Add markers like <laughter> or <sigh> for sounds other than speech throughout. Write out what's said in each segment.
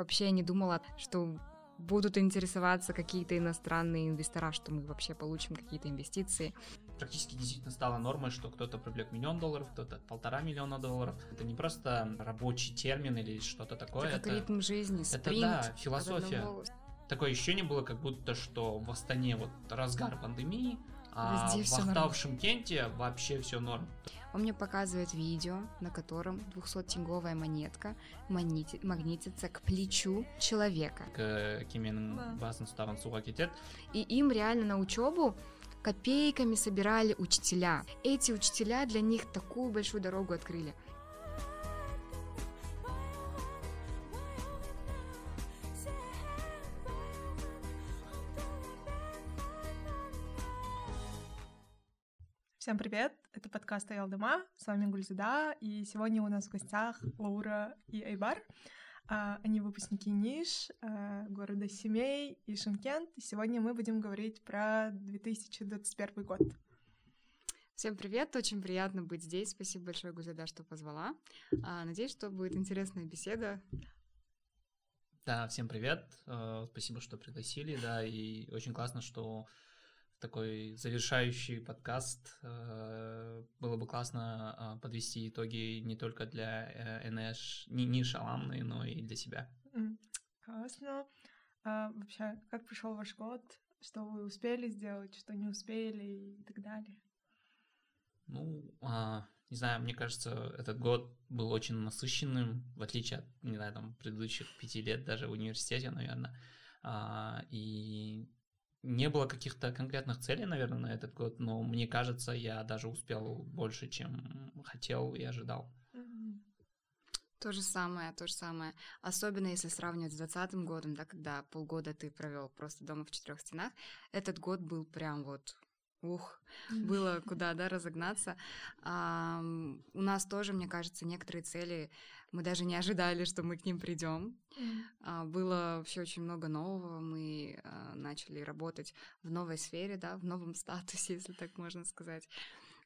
вообще не думала, что будут интересоваться какие-то иностранные инвестора, что мы вообще получим какие-то инвестиции. Практически действительно стало нормой, что кто-то привлек миллион долларов, кто-то полтора миллиона долларов. Это не просто рабочий термин или что-то такое. Это, это ритм жизни, спринт. Это да, философия. Такое ощущение было, как будто что в Астане вот разгар пандемии, а Везде в Ахтау, Кенте вообще все норм. Он мне показывает видео, на котором 200-тинговая монетка магнити- магнитится к плечу человека. К кеменің басын ұстаған суға кетеді. И им реально на учебу копейками собирали учителя. Эти учителя для них такую большую дорогу открыли. Всем привет! Это подкаст Аялдыма, с вами Гульзада, и сегодня у нас в гостях Лаура и Айбар. А, они выпускники НИШ, а, города Семей и Шимкент, и сегодня мы будем говорить про 2021 год. Всем привет, очень приятно быть здесь. Спасибо большое, Гульзада, что позвала. А, надеюсь, что будет интересная беседа. Да, всем привет. Э, спасибо, что пригласили, да, и очень классно, что такой завершающий подкаст. Э, было бы классно а, подвести итоги не только для э, НШ, не, не шаламной, но и для себя. Классно. А, вообще, как прошел ваш год? Что вы успели сделать, что не успели и так далее? Ну, а, не знаю, мне кажется, этот год был очень насыщенным, в отличие от, не знаю, там, предыдущих пяти лет даже в университете, наверное. А, и не было каких-то конкретных целей, наверное, на этот год, но мне кажется, я даже успел больше, чем хотел и ожидал. То же самое, то же самое. Особенно если сравнивать с 2020 годом, да, когда полгода ты провел просто дома в четырех стенах, этот год был прям вот Ух, было куда, да, разогнаться. А, у нас тоже, мне кажется, некоторые цели мы даже не ожидали, что мы к ним придем. А, было вообще очень много нового. Мы а, начали работать в новой сфере, да, в новом статусе, <laughs> если так можно сказать.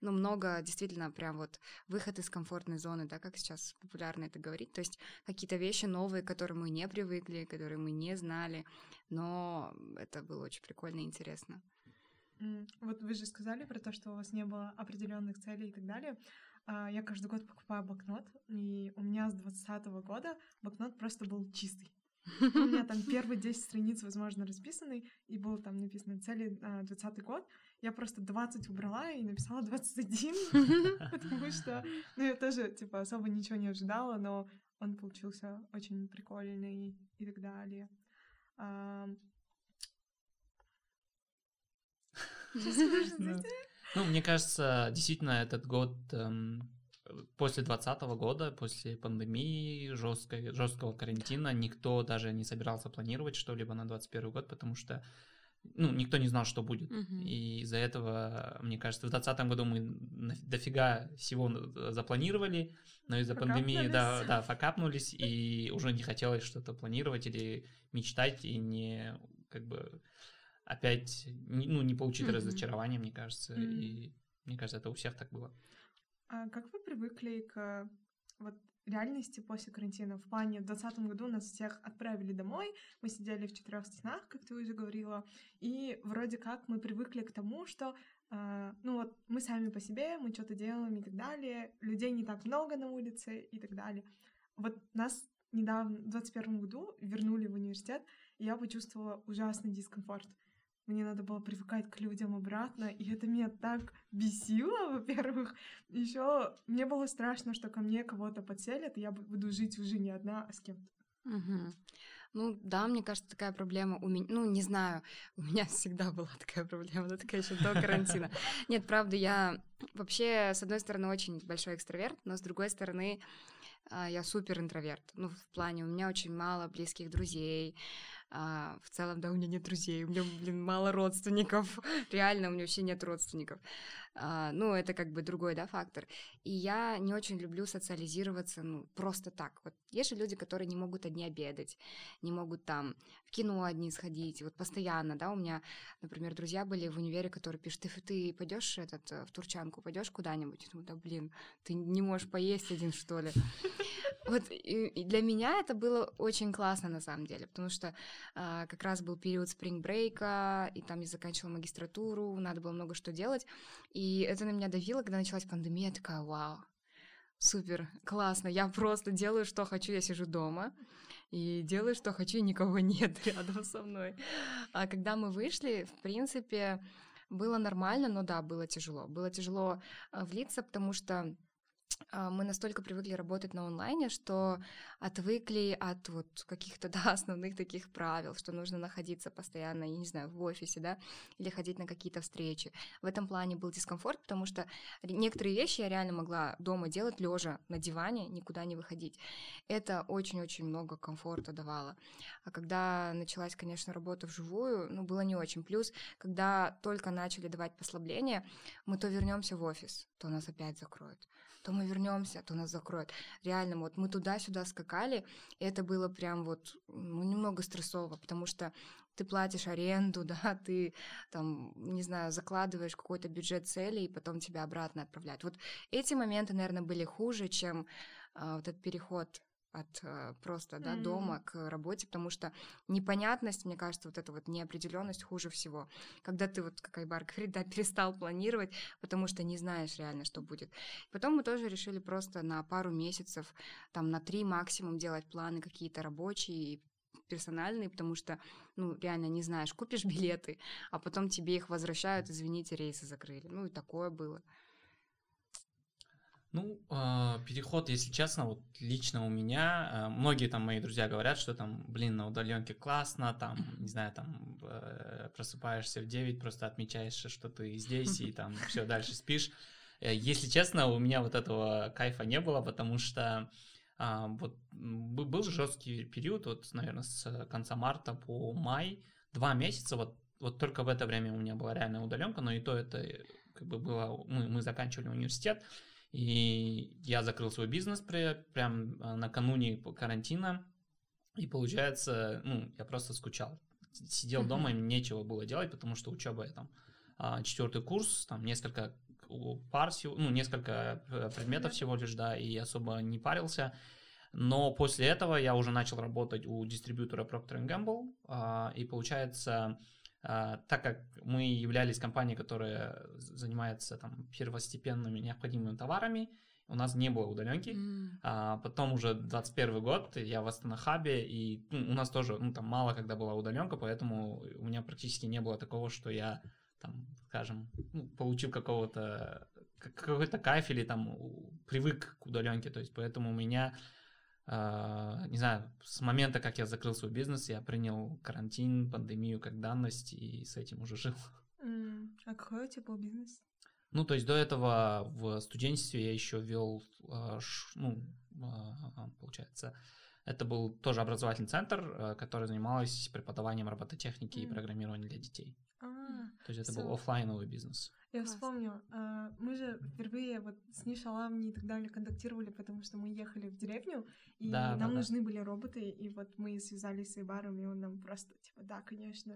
Ну, много действительно прям вот выход из комфортной зоны, да, как сейчас популярно это говорить. То есть какие-то вещи новые, к которым мы не привыкли, которые мы не знали, но это было очень прикольно и интересно. Вот вы же сказали про то, что у вас не было определенных целей и так далее. А, я каждый год покупаю блокнот, и у меня с 2020 года блокнот просто был чистый. У меня там <laughs> первые 10 страниц, возможно, расписаны, и было там написано цели на 20 год. Я просто 20 убрала и написала 21, <laughs> потому что, ну, я тоже, типа, особо ничего не ожидала, но он получился очень прикольный и так далее. <laughs> Ну, мне кажется, действительно, этот год эм, после 2020 года, после пандемии, жесткой, жесткого карантина, никто даже не собирался планировать что-либо на 2021 год, потому что ну, никто не знал, что будет. Uh-huh. И из-за этого, мне кажется, в 2020 году мы дофига всего запланировали, но из-за пандемии, да, да, факапнулись, и уже не хотелось что-то планировать или мечтать, и не, как бы, опять ну, не получить mm-hmm. разочарование, мне кажется. Mm-hmm. И мне кажется, это у всех так было. А как вы привыкли к вот реальности после карантина. В плане в 2020 году нас всех отправили домой, мы сидели в четырех стенах, как ты уже говорила, и вроде как мы привыкли к тому, что э, ну вот мы сами по себе, мы что-то делаем и так далее, людей не так много на улице и так далее. Вот нас недавно, в 2021 году, вернули в университет, и я почувствовала ужасный дискомфорт мне надо было привыкать к людям обратно, и это меня так бесило, <laughs> во-первых. Еще мне было страшно, что ко мне кого-то подселят, и я буду жить уже не одна, а с кем-то. Угу. Ну да, мне кажется, такая проблема у меня, ну не знаю, у меня <laughs> всегда была такая проблема, но такая еще до карантина. Нет, правда, я вообще, с одной стороны, очень большой экстраверт, но с другой стороны, а, я супер интроверт. Ну, в плане, у меня очень мало близких друзей, А, в целом, да, у меня нет друзей, у меня, блин, мало родственников. <laughs> Реально, у меня вообще нет родственников. А, ну, это как бы другой, да, фактор. И я не очень люблю социализироваться, ну, просто так. Вот есть же люди, которые не могут одни обедать, не могут там в кино одни сходить, вот постоянно, да, у меня, например, друзья были в универе, которые пишут, ты, ты пойдешь этот, э, в Турчанку, пойдешь куда-нибудь? Ну, да, блин, ты не можешь поесть один, что ли? Вот и, и для меня это было очень классно на самом деле, потому что а, как раз был период спринг-брейка, и там я заканчивала магистратуру, надо было много что делать, и это на меня давило, когда началась пандемия, я такая, вау, супер, классно, я просто делаю, что хочу, я сижу дома, и делаю, что хочу, и никого <laughs> нет рядом со мной. А когда мы вышли, в принципе, было нормально, но да, было тяжело. Было тяжело а, влиться, потому что мы настолько привыкли работать на онлайне, что отвыкли от вот каких-то <laughs> да, основных таких правил, что нужно находиться постоянно, я не знаю, в офисе, да, или ходить на какие-то встречи. В этом плане был дискомфорт, потому что некоторые вещи я реально могла дома делать лежа на диване, никуда не выходить. Это очень-очень много комфорта давало. А когда началась, конечно, работа вживую, ну, было не очень. Плюс, когда только начали давать послабления, мы то вернемся в офис, то нас опять закроют то мы вернемся, то нас закроют. Реально, вот мы туда-сюда скакали, и это было прям вот ну, немного стрессово, потому что ты платишь аренду, <laughs> да, ты там, не знаю, закладываешь какой-то бюджет цели, и потом тебя обратно отправляют. Вот эти моменты, наверное, были хуже, чем а, вот этот переход от э, просто да, mm-hmm. дома к работе, потому что непонятность, мне кажется, вот эта вот неопределенность хуже всего. Когда ты, вот, как Айбар <laughs> говорит, да, перестал планировать, потому что не знаешь реально, что будет. Потом мы тоже решили просто на пару месяцев, там, на три максимум делать планы какие-то рабочие, персональные, потому что, ну, реально не знаешь, купишь <laughs> билеты, а потом тебе их возвращают, извините, рейсы закрыли. Ну, и такое было. Ну, э, переход, если честно, вот лично у меня, э, многие там мои друзья говорят, что там, блин, на удаленке классно, там, не знаю, там э, просыпаешься в 9, просто отмечаешь, что ты здесь, и там все <laughs> дальше спишь. Э, если честно, у меня вот этого кайфа не было, потому что э, вот был жесткий период, вот, наверное, с конца марта по май, два месяца, вот, вот только в это время у меня была реальная удаленка, но и то это э, как бы было, мы, мы заканчивали университет, и я закрыл свой бизнес при, прям а, накануне карантина. И получается, ну, я просто скучал. Сидел дома, и нечего было делать, потому что учеба я там а, четвертый курс, там несколько пар, ну, несколько э, предметов всего лишь, да, и особо не парился. Но после этого я уже начал работать у дистрибьютора Procter Gamble, и получается, а, так как мы являлись компанией, которая занимается там первостепенными необходимыми товарами, у нас не было удаленки. Mm. А потом уже 21 год, я в Астана-хабе, и ну, у нас тоже, ну, там мало когда была удаленка, поэтому у меня практически не было такого, что я, там, скажем, ну, получил какого-то какой-то кайф или там привык к удаленке, то есть поэтому у меня не знаю, с момента, как я закрыл свой бизнес, я принял карантин, пандемию как данность и с этим уже жил. <laughs> Mm. А какой у тебя был бизнес? Ну, то есть до этого в студенчестве я еще вел, uh, ну, uh, получается, это был тоже образовательный центр, который занимался преподаванием робототехники mm. и программирования для детей. Ah, то есть это so... был офлайновый бизнес. Я Класс. вспомню, а, мы же впервые вот с Нишалами и так далее контактировали, потому что мы ехали в деревню, и да, нам да, нужны да. были роботы, и вот мы связались с Айбаром, и он нам просто, типа, да, конечно,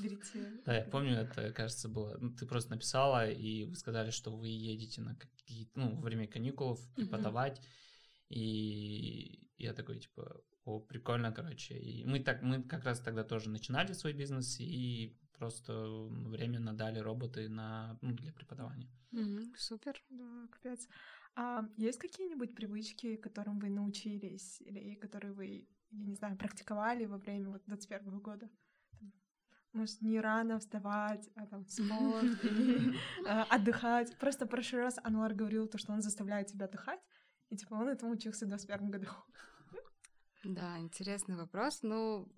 берите. Да, я помню, это, кажется, было, ну, ты просто написала, и вы сказали, что вы едете на какие-то, ну, во время каникулов преподавать, и я такой, типа, о, прикольно, короче. И мы так, мы как раз тогда тоже начинали свой бизнес, и просто временно дали роботы на, ну, для преподавания. Mm-hmm, супер. Да, капец. А есть какие-нибудь привычки, которым вы научились, или которые вы, я не знаю, практиковали во время вот 21 года? Может, не рано вставать, а там спорт, <laughs> и, а, отдыхать. Просто в прошлый раз Ануар говорил то, что он заставляет тебя отдыхать, и типа он этому учился в 21 году. Да, интересный вопрос. Ну,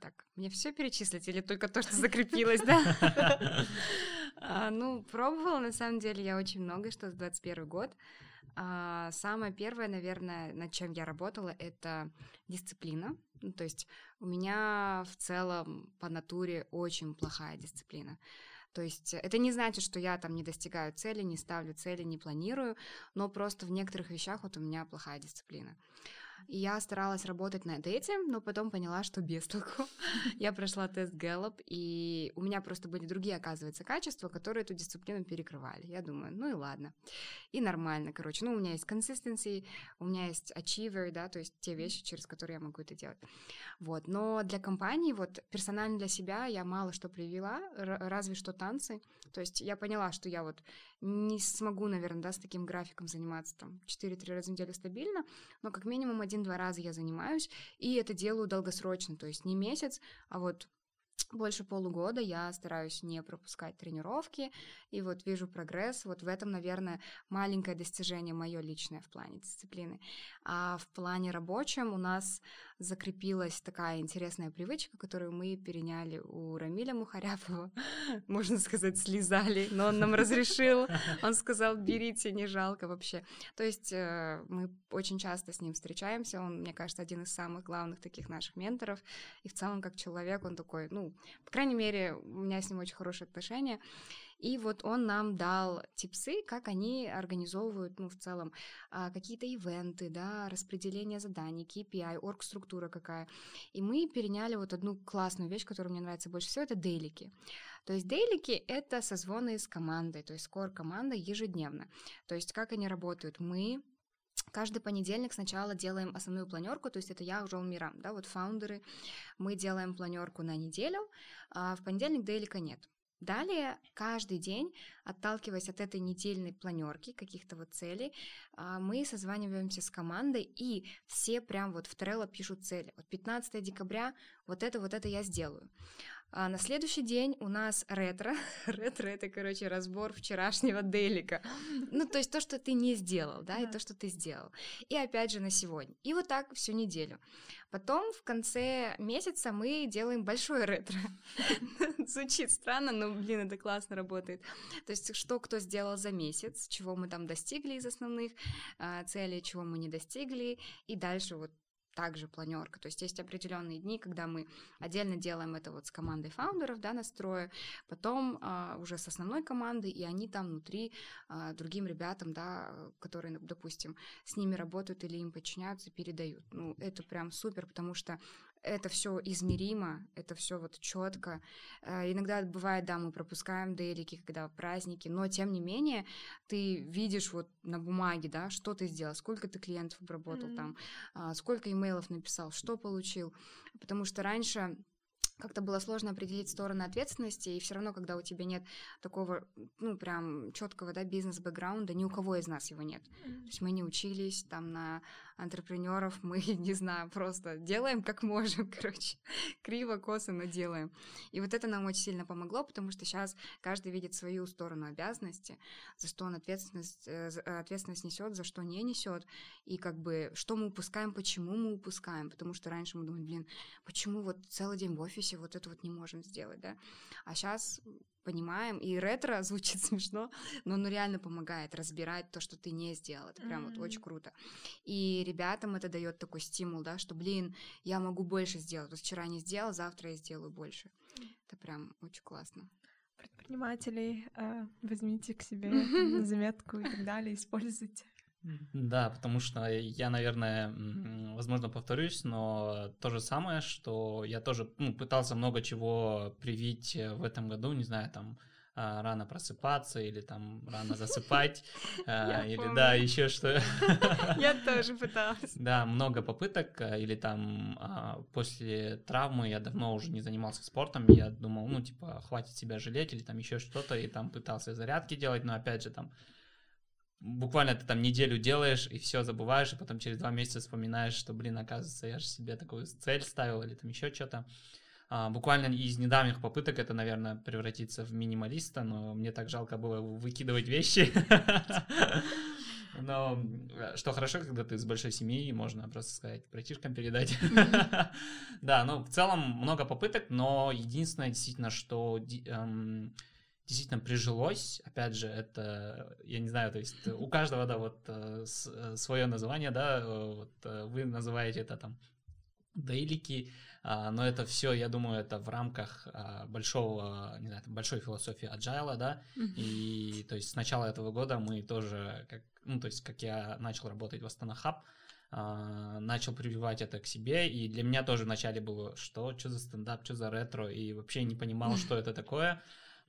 так, мне все перечислить или только то, что закрепилось, да? <laughs> А, ну, пробовала, на самом деле, я очень много, что за 21 год. А, самое первое, наверное, над чем я работала, это дисциплина. Ну, то есть у меня в целом по натуре очень плохая дисциплина. То есть это не значит, что я там не достигаю цели, не ставлю цели, не планирую, но просто в некоторых вещах вот у меня плохая дисциплина. И я старалась работать над этим, но потом поняла, что без толку. <laughs> я прошла тест Gallup, и у меня просто были другие, оказывается, качества, которые эту дисциплину перекрывали. Я думаю, ну и ладно. И нормально, короче. Ну, у меня есть consistency, у меня есть achiever, да, то есть те вещи, через которые я могу это делать. Вот. Но для компании, вот персонально для себя я мало что привела, разве что танцы. То есть я поняла, что я вот не смогу, наверное, да, с таким графиком заниматься там 4-3 раза в неделю стабильно, но как минимум один-два раза я занимаюсь, и это делаю долгосрочно, то есть не месяц, а вот больше полугода я стараюсь не пропускать тренировки, и вот вижу прогресс. Вот в этом, наверное, маленькое достижение мое личное в плане дисциплины. А в плане рабочем у нас закрепилась такая интересная привычка, которую мы переняли у Рамиля Мухаряпова. <laughs> Можно сказать, слезали, но он нам разрешил. <laughs> Он сказал, берите, не жалко вообще. То есть э, мы очень часто с ним встречаемся. Он, мне кажется, один из самых главных таких наших менторов. И в целом, как человек, он такой, ну, по крайней мере, у меня с ним очень хорошие отношения. И вот он нам дал типсы, как они организовывают, ну, в целом, а, какие-то ивенты, да, распределение заданий, KPI, орг-структура какая. И мы переняли вот одну классную вещь, которая мне нравится больше всего, это дейлики. То есть дейлики — это созвоны с командой, то есть скор команда ежедневно. То есть как они работают? Мы Каждый понедельник сначала делаем основную планерку, то есть это я, Жол Мирам, да, вот фаундеры. Мы делаем планерку на неделю, а в понедельник дейлика нет. Далее, каждый день, отталкиваясь от этой недельной планерки, каких-то вот целей, а, мы созваниваемся с командой, и все прям вот в Trello пишут цели. Вот 15 декабря вот это, вот это я сделаю. А на следующий день у нас ретро. <laughs> ретро — это, короче, разбор вчерашнего делика. Ну, то есть то, что ты не сделал, да, и то, что ты сделал. И опять же на сегодня. И вот так всю неделю. Потом в конце месяца мы делаем большой ретро. <laughs> Звучит странно, но, блин, это классно работает. То есть что кто сделал за месяц, чего мы там достигли из основных э, целей, чего мы не достигли, и дальше вот также планерка. То есть есть определенные дни, когда мы отдельно делаем это вот с командой фаундеров, да, настроя, потом а, уже с основной командой, и они там внутри а, другим ребятам, да, которые, допустим, с ними работают или им подчиняются, передают. Ну, это прям супер, потому что это все измеримо, это все вот четко. Э, иногда бывает, да, мы пропускаем дейлики, когда праздники, но тем не менее ты видишь вот на бумаге, да, что ты сделал, сколько ты клиентов обработал mm-hmm. там, а, сколько имейлов написал, что получил. Потому что раньше как-то было сложно определить стороны ответственности, и все равно, когда у тебя нет такого, ну, прям четкого, да, бизнес-бэкграунда, ни у кого из нас его нет. Mm-hmm. То есть мы не учились там на антрепренеров, мы, <laughs> не знаю, просто делаем как можем, <laughs> короче, криво, косо, но делаем. И вот это нам очень сильно помогло, потому что сейчас каждый видит свою сторону обязанности, за что он ответственность, э, ответственность несет, за что не несет, и как бы что мы упускаем, почему мы упускаем, потому что раньше мы думали, блин, почему вот целый день в офисе вот это вот не можем сделать, да, а сейчас понимаем, и ретро <laughs> звучит смешно, но оно реально помогает разбирать то, что ты не сделал. Это прям mm-hmm. вот очень круто. И ребятам это дает такой стимул, да, что, блин, я могу больше сделать. Вот вчера не сделал, завтра я сделаю больше. Это прям очень классно. Предпринимателей э, возьмите к себе <laughs> заметку и так далее, используйте. Да, потому что я, наверное, возможно, повторюсь, но то же самое, что я тоже ну, пытался много чего привить в этом году, не знаю, там а, рано просыпаться или там рано засыпать <laughs> а, или да еще что. <laughs> Я <laughs> тоже пыталась. Да много попыток а, или там после травмы я давно уже не занимался спортом я думал ну типа хватит себя жалеть или там еще что-то и там пытался зарядки делать но опять же там буквально ты там неделю делаешь и все забываешь, и потом через два месяца вспоминаешь, что, блин, оказывается, я же себе такую цель ставил или там еще что-то. А, буквально из недавних попыток это, наверное, превратиться в минималиста, но мне так жалко было выкидывать вещи. Но что хорошо, когда ты с большой семьей, можно просто сказать, братишкам передать. Да, ну, в целом много попыток, но единственное, действительно, что эм, действительно прижилось. Опять же, это, я не знаю, то есть у каждого, да, вот э, э, свое название, да, э, вот вы называете это там дейлики, а, но это все, я думаю, это в рамках а, большого, не знаю, большой философии agile, да, и то есть с начала этого года мы тоже, как, ну, то есть как я начал работать в Астана Хаб, начал прививать это к себе, и для меня тоже вначале было, что, что за стендап, что за ретро, и вообще не понимал, что это такое,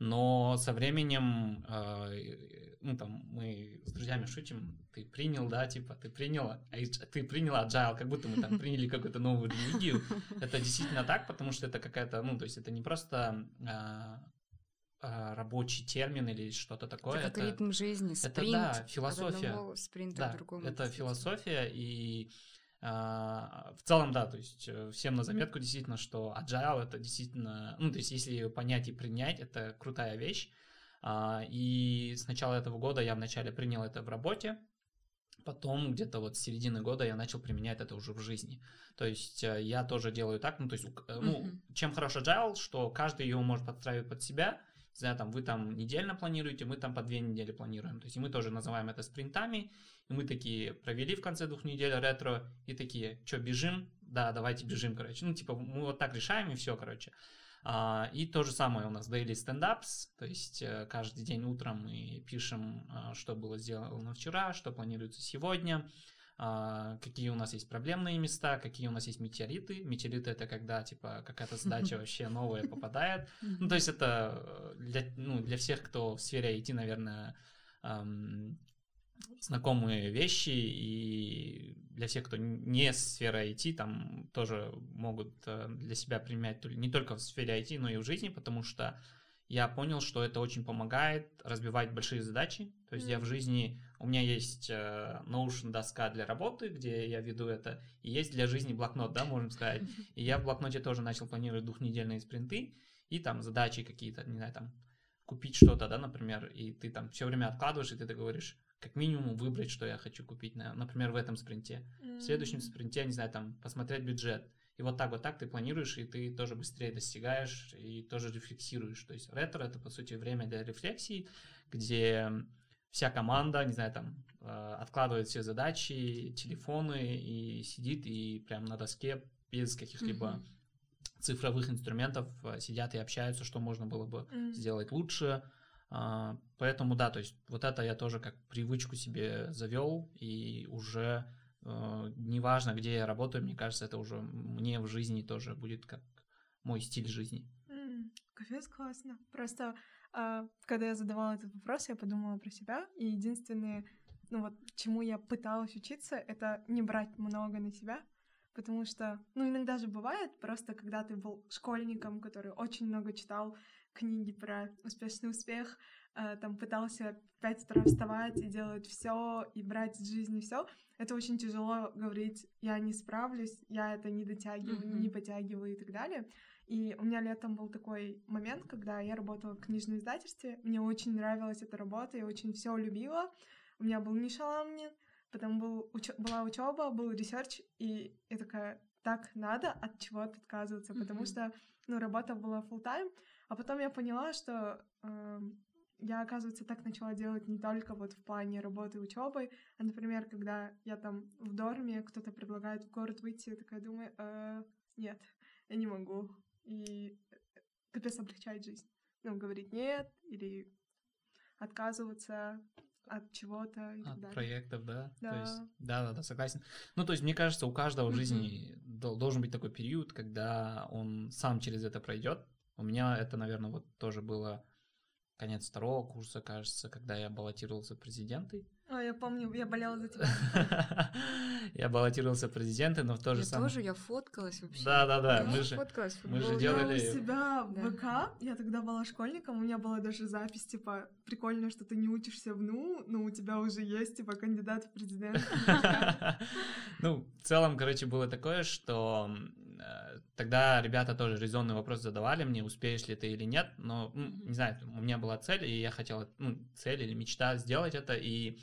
но со временем, э, ну там мы с друзьями шутим, ты принял, да, типа ты приняла, ты приняла agile, как будто мы там приняли какую-то новую религию. Это действительно так, потому что это какая-то, ну то есть это не просто э, рабочий термин или что-то такое. Это, это ритм жизни, спринт. Это да, философия. От спринта да, к другому. Это философия и а, в целом, да, то есть э, всем на заметку действительно, что agile это действительно, ну, то есть если ее понять и принять, это крутая вещь. А, и с начала этого года я вначале принял это в работе, потом где-то вот с середины года я начал применять это уже в жизни. То есть э, я тоже делаю так, ну, то есть, э, ну, mm-hmm. чем хорошо agile, что каждый его может подстраивать под себя, знаю, там вы там недельно планируете, мы там по две недели планируем. То есть мы тоже называем это спринтами, и мы такие провели в конце двух недель ретро, и такие, что, бежим? Да, давайте бежим, короче. Ну, типа, мы вот так решаем, и все, короче. А, и то же самое у нас daily stand-ups, то есть э, каждый день утром мы пишем, а, что было сделано вчера, что планируется сегодня, какие у нас есть проблемные места, какие у нас есть метеориты. Метеориты это когда типа какая-то задача <laughs> вообще новая попадает. Ну, то есть это э, для, ну, для всех, кто в сфере IT, наверное, эм, знакомые вещи, и для всех, кто не с сферы IT, там тоже могут э, для себя применять не только в сфере IT, но и в жизни, потому что я понял, что это очень помогает разбивать большие задачи. То есть mm-hmm. я в жизни, у меня есть э, Notion доска для работы, где я веду это, и есть для жизни блокнот, да, можем сказать. И я в блокноте тоже начал планировать двухнедельные спринты, и там задачи какие-то, не знаю, там купить что-то, да, например, и ты там все время откладываешь, и ты говоришь, как минимум выбрать, что я хочу купить, например, в этом спринте. Mm-hmm. В следующем спринте, не знаю, там посмотреть бюджет и вот так вот так ты планируешь, и ты тоже быстрее достигаешь, и тоже рефлексируешь. То есть ретро — это, по сути, время для рефлексии, где вся команда, не знаю, там, э, откладывает все задачи, телефоны, и сидит, и прям на доске без каких-либо mm-hmm. цифровых инструментов э, сидят и общаются, что можно было бы mm-hmm. сделать лучше. А, поэтому, да, то есть вот это я тоже как привычку себе завел, и уже неважно, где я работаю, мне кажется, это уже мне в жизни тоже будет как мой стиль жизни. Mm, классно. Просто э, когда я задавала этот вопрос, я подумала про себя, и единственное, ну вот, чему я пыталась учиться, это не брать много на себя, потому что, ну, иногда же бывает, просто когда ты был школьником, который очень много читал книги про успешный успех, э, там пытался пять утра вставать и делать все и брать из жизни все, это очень тяжело говорить, я не справлюсь, я это не дотягиваю, mm-hmm. не потягиваю и так далее. И у меня летом был такой момент, когда я работала в книжном издательстве, мне очень нравилась эта работа, я очень все любила, у меня был НИШ Alumni, потом был уч- была учеба, был research, и я такая, так надо от чего-то отказываться, mm-hmm. потому что, ну, работа была full time, а потом я поняла, что э, я, оказывается, так начала делать не только вот в плане работы и учебы, а, например, когда я там в дорме, кто-то предлагает в город выйти, я такая думаю, э, нет, я не могу. И капец облегчает жизнь. Ну, говорить нет или отказываться от чего-то от далее. проектов, да? Да. То есть, да, да, да, согласен. Ну, то есть, мне кажется, у каждого в жизни должен быть такой период, когда он сам через это пройдет. У меня это, наверное, вот тоже было конец второго курса, кажется, когда я баллотировался президенты. А, я помню, я болела за тебя. <laughs> Я баллотировался в президенты, но в то же самое... Я тоже, я фоткалась вообще. Да-да-да, мы же... Мы же делали... Я у себя в ВК, я тогда была школьником, у меня была даже запись, типа, прикольно, что ты не учишься в НУ, но у тебя уже есть, типа, кандидат в президент. <laughs> Ну, в целом, короче, было такое, что тогда ребята тоже резонный вопрос задавали мне, успеешь ли ты или нет, но, ну, не знаю, у меня была цель, и я хотел, ну, цель или мечта сделать это, и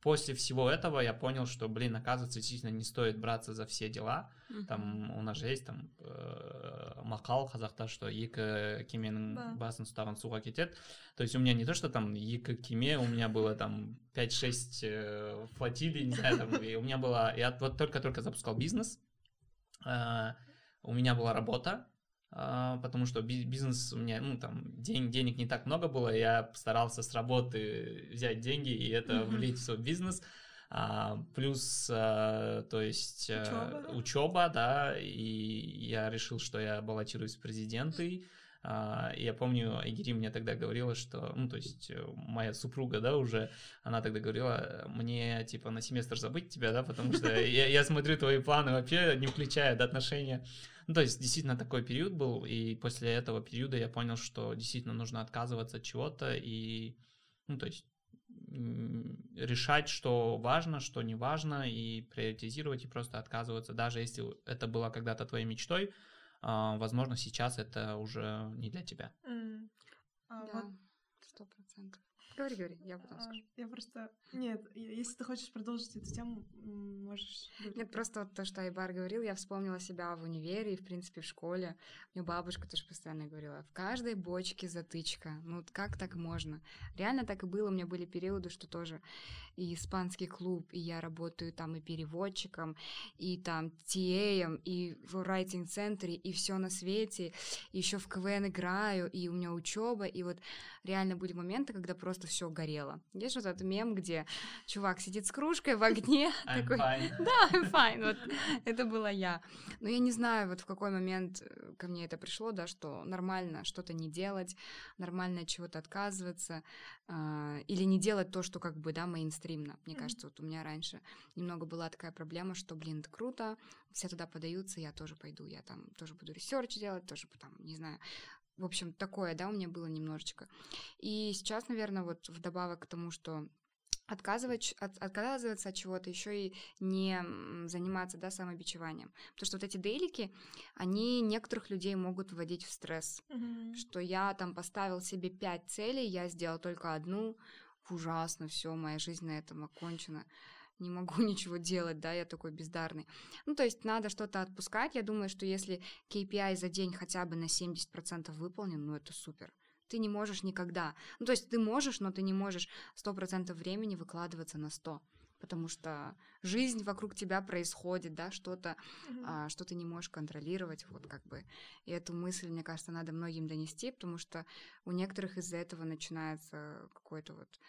после всего этого я понял, что, блин, оказывается, действительно не стоит браться за все дела. Mm-hmm. Там у нас же есть там э, мақал қазақта что екі кеменің Да. басын ұстаған суға кетеді то есть у меня не то что там екі кеме у меня было там 5-6 э, флотилий не знаю там и у меня была я вот только-только запускал бизнес э, у меня была работа а, потому что би- бизнес у меня, ну, там, день, денег не так много было, я старался с работы взять деньги и это Мгм. влить в свой бизнес, А, плюс, а, то есть, э, Учёба, да? учеба, да, и я решил, что я баллотируюсь в президенты, я помню, Айгири мне тогда говорила, что, ну, то есть, э, моя супруга, да, уже, она тогда говорила, мне, типа, на семестр забыть тебя, да, потому что <laughs> я, я смотрю твои планы вообще, не включая до отношения. Ну, то есть, действительно, такой период был, и после этого периода я понял, что действительно нужно отказываться от чего-то и, ну, то есть, решать, что важно, что не важно, и приоритизировать, и просто отказываться, даже если это было когда-то твоей мечтой, а, возможно, сейчас это уже не для тебя. М. А, Да, вот, сто процентов. Говори, говори, я потом а, скажу. Я просто... Нет, если ты хочешь продолжить эту тему, можешь... Нет, просто вот то, что Айбар говорил, я вспомнила себя в универе и, в принципе, в школе. Мне бабушка тоже постоянно говорила, в каждой бочке затычка. Ну, как так можно? Реально так и было. У меня были периоды, что тоже и испанский клуб, и я работаю там и переводчиком, и там TA, и в райтинг-центре, и все на свете, еще в КВН играю, и у меня учеба, и вот реально были моменты, когда просто все горело. Есть вот этот мем, где чувак сидит с кружкой в огне, <laughs> такой, <laughs> да, I'm fine, вот это была я. Но я не знаю, вот в какой момент э, ко мне это пришло, да, что нормально что-то не делать, нормально от чего-то отказываться, а, или не делать то, что как бы, да, мейнстримно. Мне кажется, вот у меня раньше немного была такая проблема, что, блин, это круто, все туда подаются, я тоже пойду, я там тоже буду research делать, тоже там, не знаю, в общем, такое, да, у меня было немножечко. И сейчас, наверное, вот вдобавок к тому, что отказывать, от- отказываться от чего-то, еще и не заниматься, да, самобичеванием. Потому что вот эти дейлики, они некоторых людей могут вводить в стресс. Мгм. Что я там поставил себе пять целей, я сделал только одну, ужасно, все, моя жизнь на этом окончена. Не могу <laughs> ничего делать, да, я такой бездарный. Ну, то есть надо что-то отпускать. Я думаю, что если KPI за день хотя бы на 70% выполнен, ну, это супер. Ты не можешь никогда. Ну, то есть ты можешь, но ты не можешь 100% времени выкладываться на 100 потому что жизнь вокруг тебя происходит, да, что-то, Мгм. а, что ты не можешь контролировать, вот как бы. И эту мысль, мне кажется, надо многим донести, потому что у некоторых из-за этого начинается какое-то вот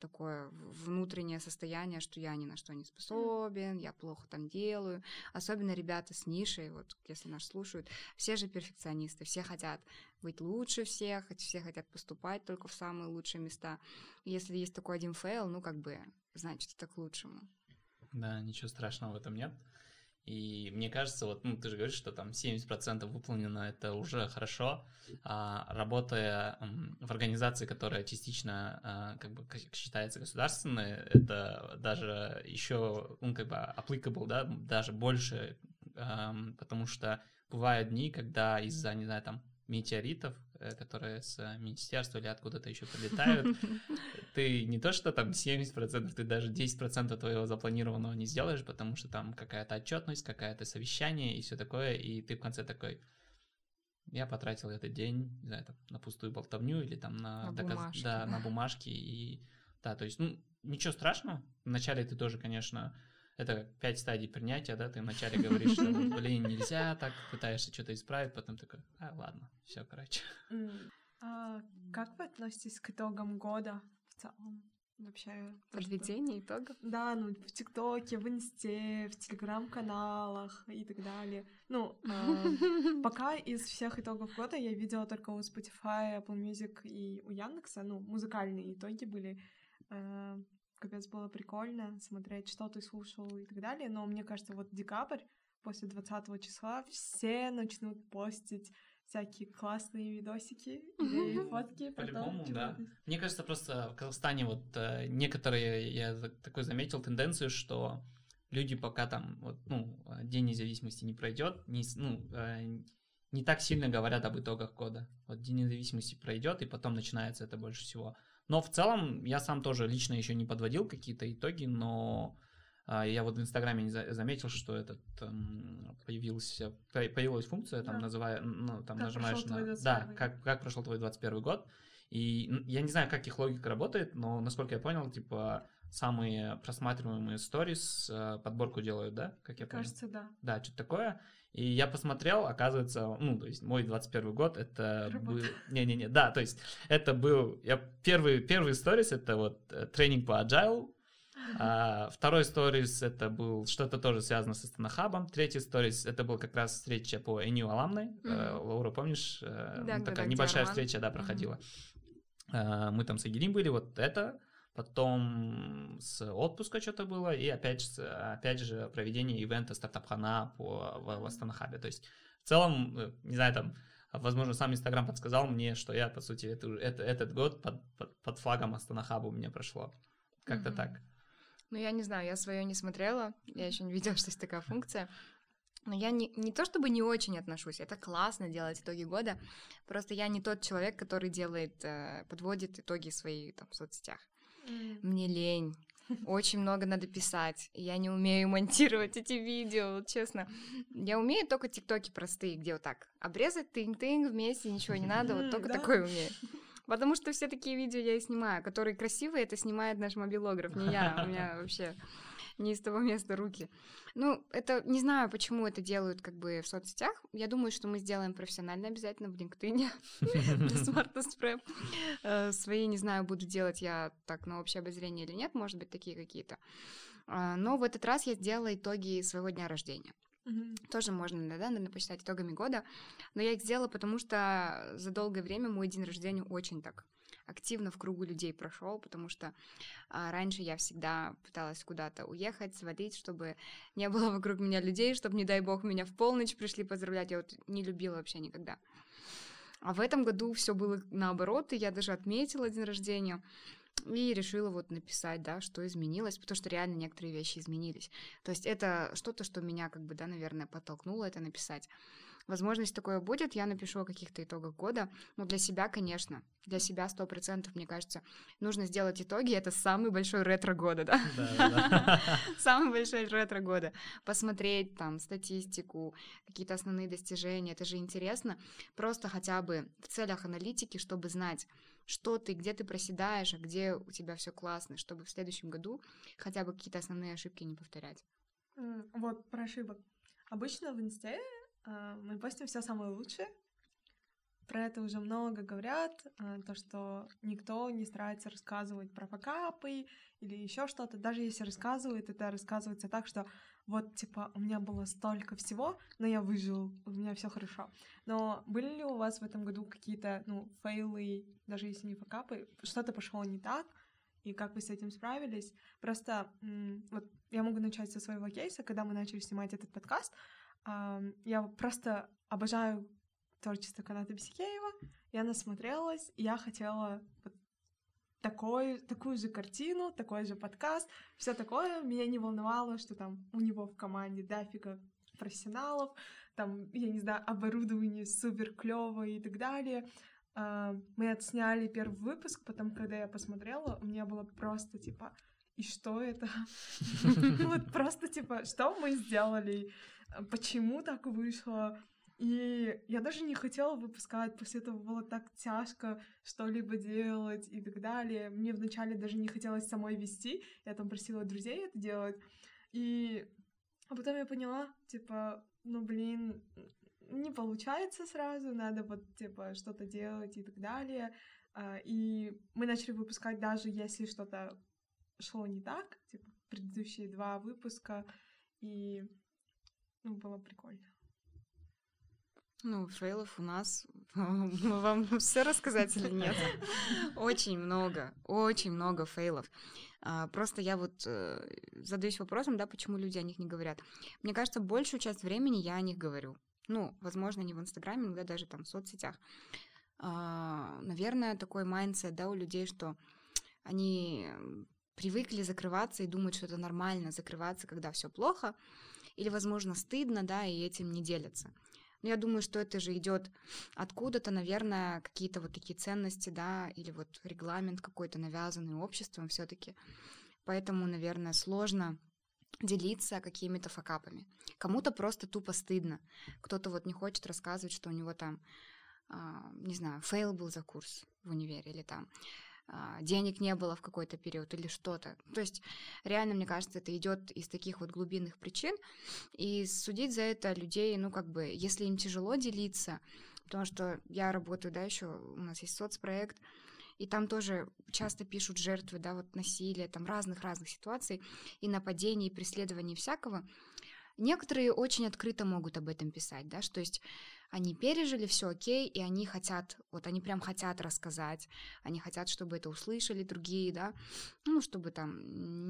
такое внутреннее состояние, что я ни на что не способен, я плохо там делаю. Особенно ребята с нишей, вот если нас слушают, все же перфекционисты, все хотят быть лучше всех, все хотят поступать только в самые лучшие места. Если есть такой один fail, ну как бы, значит, это к лучшему. Да, ничего страшного в этом нет. И мне кажется, вот, ну, ты же говоришь, что там 70% выполнено, это уже хорошо. А, работая в организации, которая частично а, как бы считается государственной, это даже еще, ну, как бы applicable, да, даже больше, ам, потому что бывают дни, когда из-за, не знаю, там, метеоритов, э, которые с э, министерства или откуда-то еще прилетают, <laughs> ты не то, что там 70%, ты даже 10% твоего запланированного не сделаешь, потому что там какая-то отчетность, какое-то совещание и все такое, и ты в конце такой, я потратил этот день, не знаю, там, на пустую болтовню или там на, На бумажки, да, да. на бумажке, и да, то есть, ну, ничего страшного, вначале ты тоже, конечно, это пять стадий принятия, да, ты вначале говоришь, что, блин, нельзя, так пытаешься что-то исправить, потом такой, а, ладно, все, короче. А как вы относитесь к итогам года в целом? Вообще. то, что- Подведение итогов. Да, ну, в ТикТоке, в Инсте, в Телеграм-каналах и так далее. Ну, а, <laughs> пока из всех итогов года я видела только у Spotify, Apple Music и у Яндекса, ну, музыкальные итоги были. Э, Капец, было прикольно смотреть, что ты слушал и так далее. Но мне кажется, вот декабрь, после 20 числа, все начнут постить всякие классные видосики или фотки. По-любому, да. Мне кажется, просто в Казахстане вот э, некоторые, я такой заметил тенденцию, что люди пока там, вот, ну, э, День независимости не пройдет, не, ну, э, не так сильно говорят об итогах года. Вот День независимости пройдет, и потом начинается это больше всего. Но в целом я сам тоже лично еще не подводил какие-то итоги, но А, я вот в Инстаграме заметил, что этот эм, появился, появилась функция, там, да. называя, ну, там как нажимаешь на... Да, как, как прошел твой 21 год. И я не знаю, как их логика работает, но, насколько я понял, типа, самые просматриваемые сторис э, подборку делают, да? Как я понял? Кажется, да. Да, что-то такое. И я посмотрел, оказывается, ну, то есть мой 21 год, это Работа. был... Не-не-не, да, то есть это был... Я первый, первый сторис, это вот э, тренинг по agile, а, второй сторис это был что-то тоже связано с Астанахабом. Третий сторис это был как раз встреча по Эню Аламной. Mm-hmm. Лаура, помнишь? Да, ну, такая небольшая встреча, да, проходила. Mm-hmm. Мы там с Агилим были, вот это. Потом с отпуска что-то было, и опять, опять же проведение ивента стартап-хана по, в, в Астанахабе. То есть в целом, э, не знаю, там, возможно, сам Инстаграм подсказал мне, что я, по сути, это, это, этот год под, под, под флагом Астанахаба у меня прошло. Как-то mm-hmm. так. Ну, я не знаю, я свое не смотрела, я еще не видела, <laughs> что есть такая функция. Но я не, не то чтобы не очень отношусь, это классно делать итоги года, просто я не тот человек, который делает, э, подводит итоги своей там, в соцсетях. Mm. Мне лень, очень много надо писать, я не умею <laughs> монтировать эти видео, вот честно. Я умею только тиктоки простые, где вот так обрезать тынь-тынь вместе, ничего не надо, вот только такое умею. Потому что все такие видео я и снимаю, которые красивые, это снимает наш мобилограф, не я. У меня вообще не из того места руки. Ну, это не знаю, почему это делают как бы в соцсетях. Я думаю, что мы сделаем профессионально обязательно в LinkedIn <laughs> для <laughs> Smartest Prep. Э, свои, не знаю, буду делать я так на общее обозрение или нет, может быть, такие какие-то. А, но в этот раз я сделала итоги своего дня рождения. Mm-hmm. Тоже можно, да, наверное, посчитать итогами года. Но я их сделала, потому что за долгое время мой день рождения очень так активно в кругу людей прошел, потому что а, раньше я всегда пыталась куда-то уехать, свалить, чтобы не было вокруг меня людей, чтобы, не дай бог, меня в полночь пришли поздравлять. Я вот не любила вообще никогда. А в этом году все было наоборот, и я даже отметила день рождения и решила вот написать, да, что изменилось, потому что реально некоторые вещи изменились. То есть это что-то, что меня как бы, да, наверное, подтолкнуло это написать. Возможность такое будет, я напишу о каких-то итогах года. Но для себя, конечно, для себя сто процентов, мне кажется, нужно сделать итоги. Это самый большой ретро года, да? <laughs> Самый большой ретро года. Посмотреть там статистику, какие-то основные достижения. Это же интересно. Просто хотя бы в целях аналитики, чтобы знать, что ты, где ты проседаешь, а где у тебя все классно, чтобы в следующем году хотя бы какие-то основные ошибки не повторять. Вот про ошибок. Обычно в инсте мы постим все самое лучшее. Про это уже много говорят, э, то, что никто не старается рассказывать про факапы или еще что-то. Даже если рассказывает, это рассказывается так, что вот, типа, у меня было столько всего, но я выжил, у меня все хорошо. Но были ли у вас в этом году какие-то, ну, фейлы, даже если не факапы, что-то пошло не так, и как вы с этим справились? Просто, вот, я могу начать со своего кейса, когда мы начали снимать этот подкаст, я просто обожаю творчество Каната Бесикеева, я насмотрелась, я хотела такой, такую же картину, такой же подкаст, все такое. Меня не волновало, что там у него в команде дофига профессионалов, там, я не знаю, оборудование супер клевое и так далее. А, мы отсняли первый выпуск, потом, когда я посмотрела, у меня было просто типа, и что это? <laughs> Вот просто типа, что мы сделали? Почему так вышло? И я даже не хотела выпускать, после этого было так тяжко что-либо делать и так далее. Мне вначале даже не хотелось самой вести, я там просила друзей это делать. И а потом я поняла, типа, ну блин, не получается сразу, надо вот, типа, что-то делать и так далее. А, и мы начали выпускать даже если что-то шло не так, типа, предыдущие два выпуска, и ну, было прикольно. Ну, фейлов у нас. <laughs> Вам все рассказать или нет? <laughs> Очень много, очень много фейлов. А, просто я вот э, задаюсь вопросом, да, почему люди о них не говорят. Мне кажется, большую часть времени я о них говорю. Ну, возможно, не в Инстаграме, но даже там в соцсетях. А, наверное, такой mindset, да, у людей, что они привыкли закрываться и думают, что это нормально закрываться, когда все плохо, или, возможно, стыдно, да, и этим не делятся. Но я думаю, что это же идет откуда-то, наверное, какие-то вот такие ценности, да, или вот регламент какой-то навязанный обществом все-таки. Поэтому, наверное, сложно делиться какими-то fuckup ами. Кому-то просто тупо стыдно. Кто-то вот не хочет рассказывать, что у него там, а, не знаю, fail был за курс в универе или там денег не было в какой-то период или что-то. То есть реально, мне кажется, это идет из таких вот глубинных причин. И судить за это людей, ну как бы, если им тяжело делиться, потому что я работаю, да, еще у нас есть соцпроект, и там тоже часто пишут жертвы, да, вот насилия, там разных-разных ситуаций, и нападений, и преследований всякого. Некоторые очень открыто могут об этом писать, да, что есть они пережили, все окей, и они хотят, вот они прям хотят рассказать, они хотят, чтобы это услышали другие, да, ну, чтобы там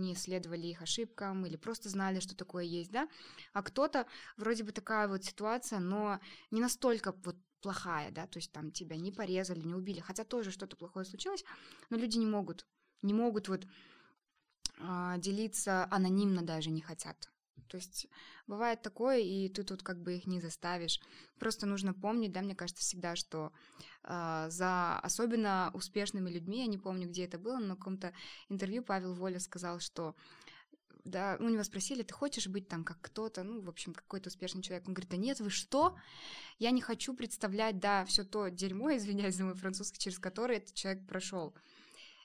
не следовали их ошибкам или просто знали, что такое есть, да, а кто-то, вроде бы такая вот ситуация, но не настолько вот плохая, да, то есть там тебя не порезали, не убили, хотя тоже что-то плохое случилось, но люди не могут, не могут вот а, делиться анонимно даже не хотят. То есть бывает такое, и ты тут как бы их не заставишь. Просто нужно помнить, да, мне кажется всегда, что э, за особенно успешными людьми, я не помню, где это было, но на каком-то интервью Павел Воля сказал, что да, у него спросили, ты хочешь быть там как кто-то, ну, в общем, какой-то успешный человек. Он говорит, да нет, вы что? Я не хочу представлять, да, все то дерьмо, извиняюсь за мой французский, через которое этот человек прошел.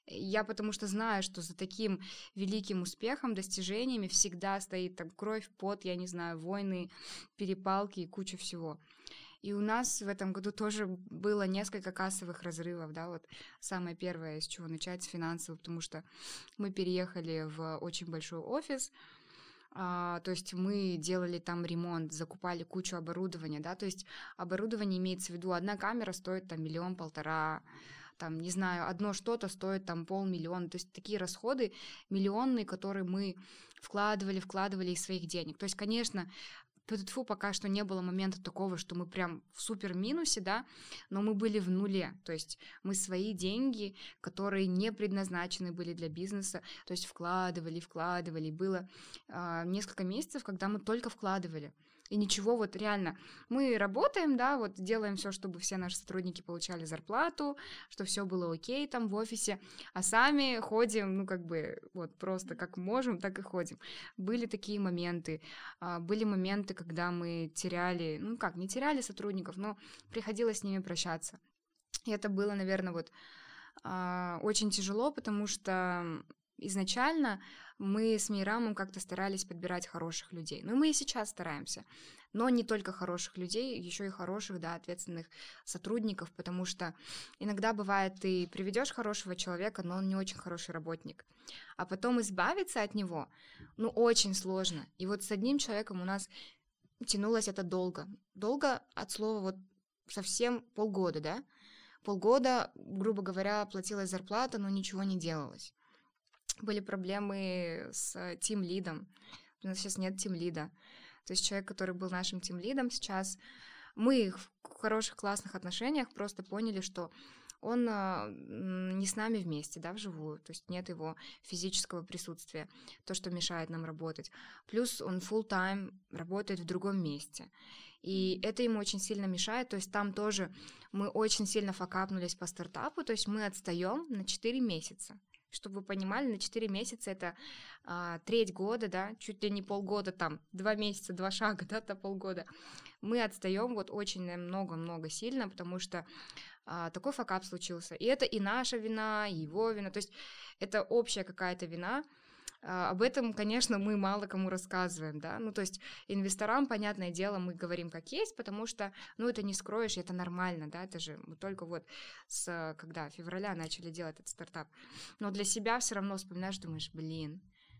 Я потому что знаю, что за таким великим успехом, достижениями всегда стоит там кровь, пот, я не знаю, войны, перепалки и куча всего. И у нас в этом году тоже было несколько кассовых разрывов, да, вот самое первое, с чего начать, с финансового, потому что мы переехали в очень большой офис, а, то есть мы делали там ремонт, закупали кучу оборудования, да, то есть оборудование имеется в виду, одна камера стоит там миллион-полтора, там, не знаю, одно что-то стоит там полмиллиона, то есть такие расходы миллионные, которые мы вкладывали, вкладывали из своих денег. То есть, конечно, Тьфу, пока что не было момента такого, что мы прям в супер минусе, да, но мы были в нуле, то есть мы свои деньги, которые не предназначены были для бизнеса, то есть вкладывали, вкладывали, было э, несколько месяцев, когда мы только вкладывали, и ничего, вот реально, мы работаем, да, вот делаем все, чтобы все наши сотрудники получали зарплату, что все было окей там в офисе, а сами ходим, ну, как бы, вот просто как можем, так и ходим. Были такие моменты, а, были моменты, когда мы теряли, ну, как, не теряли сотрудников, но приходилось с ними прощаться. И это было, наверное, вот а, очень тяжело, потому что изначально мы с Мейрамом как-то старались подбирать хороших людей. Ну, мы и сейчас стараемся. Но не только хороших людей, еще и хороших, да, ответственных сотрудников, потому что иногда бывает, ты приведешь хорошего человека, но он не очень хороший работник. А потом избавиться от него, ну, очень сложно. И вот с одним человеком у нас тянулось это долго. Долго от слова вот совсем полгода, да? Полгода, грубо говоря, платилась зарплата, но ничего не делалось были проблемы с тим-лидом. У нас сейчас нет тим-лида. То есть человек, который был нашим тим-лидом сейчас, мы в хороших, классных отношениях просто поняли, что он а, не с нами вместе, да, вживую, то есть нет его физического присутствия, то, что мешает нам работать. Плюс он full time работает в другом месте. И это ему очень сильно мешает, то есть там тоже мы очень сильно факапнулись по стартапу, то есть мы отстаем на 4 месяца чтобы вы понимали, на 4 месяца это а, треть года, да, чуть ли не полгода, там, два месяца, два шага, <laughs> да, до полгода. Мы отстаем вот очень много-много сильно, потому что а, такой факап случился. И это и наша вина, и его вина, то есть это общая какая-то вина, об этом, конечно, мы мало кому рассказываем, да, ну, то есть инвесторам, понятное дело, мы говорим как есть, потому что, ну, это не скроешь, это нормально, да, это же мы только вот с, когда, февраля начали делать этот стартап, но для себя все равно вспоминаешь, думаешь, блин,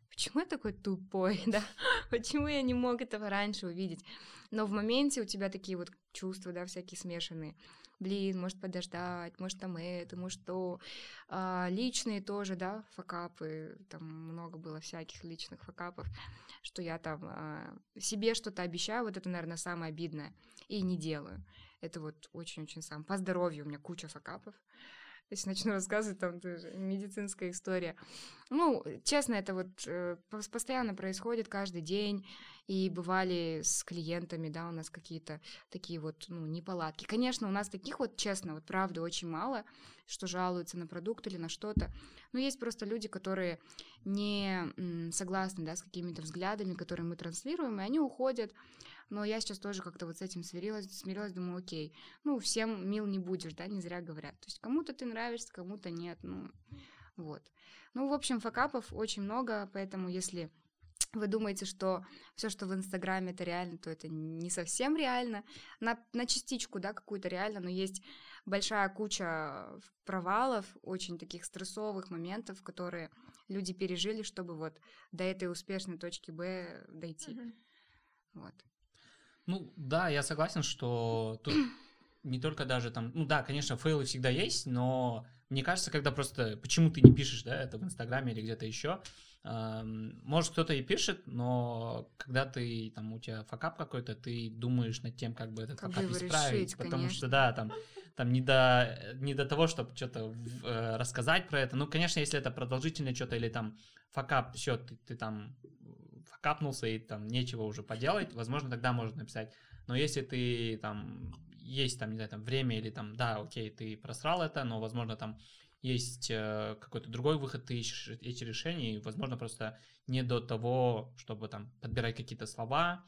почему я такой тупой, <laughs> да, почему я не мог этого раньше увидеть, но в моменте у тебя такие вот чувства, да, всякие смешанные, блин, может подождать, может там это, может то. А, личные тоже, да, факапы, там много было всяких личных факапов, что я там а, себе что-то обещаю, вот это, наверное, самое обидное, и не делаю. Это вот очень-очень сам. По здоровью у меня куча факапов. Если начну рассказывать, там тоже медицинская история. Ну, честно, это вот э, постоянно происходит каждый день. И бывали с клиентами, да, у нас какие-то такие вот, ну, неполадки. Конечно, у нас таких вот, честно, вот правда, очень мало, что жалуются на продукт или на что-то. Но есть просто люди, которые не согласны, да, с какими-то взглядами, которые мы транслируем, и они уходят. Но я сейчас тоже как-то вот с этим смирилась, смирилась, думаю, окей, ну, всем мил не будешь, да, не зря говорят. То есть кому-то ты нравишься, кому-то нет, ну, вот. Ну, в общем, факапов очень много, поэтому если вы думаете, что все, что в Инстаграме, это реально, то это не совсем реально. На, на частичку, да, какую-то реально, но есть большая куча провалов, очень таких стрессовых моментов, которые люди пережили, чтобы вот до этой успешной точки Б дойти. Mm-hmm. Вот. Ну, да, я согласен, что тут <clears throat> не только даже там, ну да, конечно, фейлы всегда есть, но мне кажется, когда просто, почему ты не пишешь, да, это в Инстаграме или где-то еще, может, кто-то и пишет, но когда ты, там, у тебя факап какой-то, ты думаешь над тем, как бы этот как факап исправить, решить, потому конечно. что, да, там, там не до, не до того, чтобы что-то э, рассказать про это. Ну, конечно, если это продолжительное что-то или там факап, все, ты, ты там факапнулся и там нечего уже поделать, возможно, тогда можно написать. Но если ты там есть там, не знаю, там время или там, да, окей, ты просрал это, но, возможно, там есть э, какой-то другой выход, ты ищешь эти решения, и, возможно, просто не до того, чтобы там подбирать какие-то слова,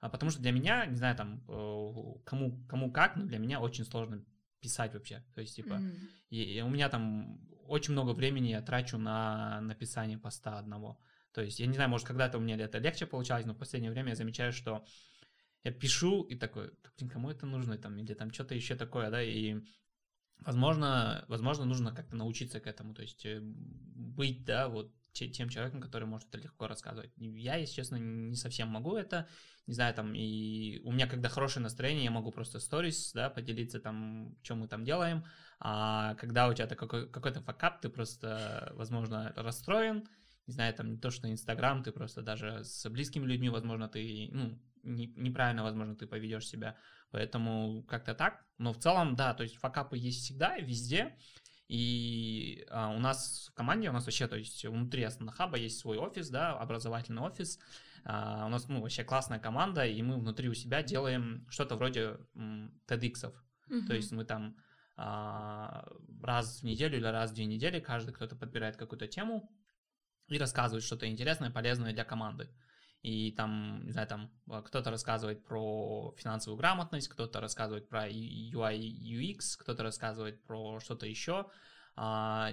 а потому что для меня, не знаю, там, э, кому, кому как, но для меня очень сложно писать вообще, то есть, типа, mm. и, и у меня там очень много времени я трачу на написание поста одного, то есть, я не знаю, может, когда-то у меня это легче получалось, но в последнее время я замечаю, что я пишу и такой, блин, кому это нужно, там, или там что-то еще такое, да, и Возможно, возможно, нужно как-то научиться к этому, то есть э, быть, да, вот тем человеком, который может это легко рассказывать. Я, если честно, не совсем могу это, не знаю, там, и у меня, когда хорошее настроение, я могу просто сторис, да, поделиться там, что мы там делаем, а когда у тебя какой- какой-то факап, ты просто, возможно, расстроен, не знаю, там, не то, что Инстаграм, ты просто даже с близкими людьми, возможно, ты, ну, не, неправильно, возможно, ты поведешь себя, Поэтому как-то так. Но в целом, да, то есть факапы есть всегда, везде. И а, у нас в команде, у нас вообще, то есть внутри Хаба есть свой офис, да, образовательный офис. А, у нас, ну, вообще классная команда, и мы внутри у себя делаем что-то вроде м, TEDx. Mm-hmm. То есть мы там а, раз в неделю или раз в две недели каждый кто-то подбирает какую-то тему и рассказывает что-то интересное, полезное для команды и там, не знаю, там а, кто-то рассказывает про финансовую грамотность, кто-то рассказывает про UI, UX, кто-то рассказывает про что-то еще. А,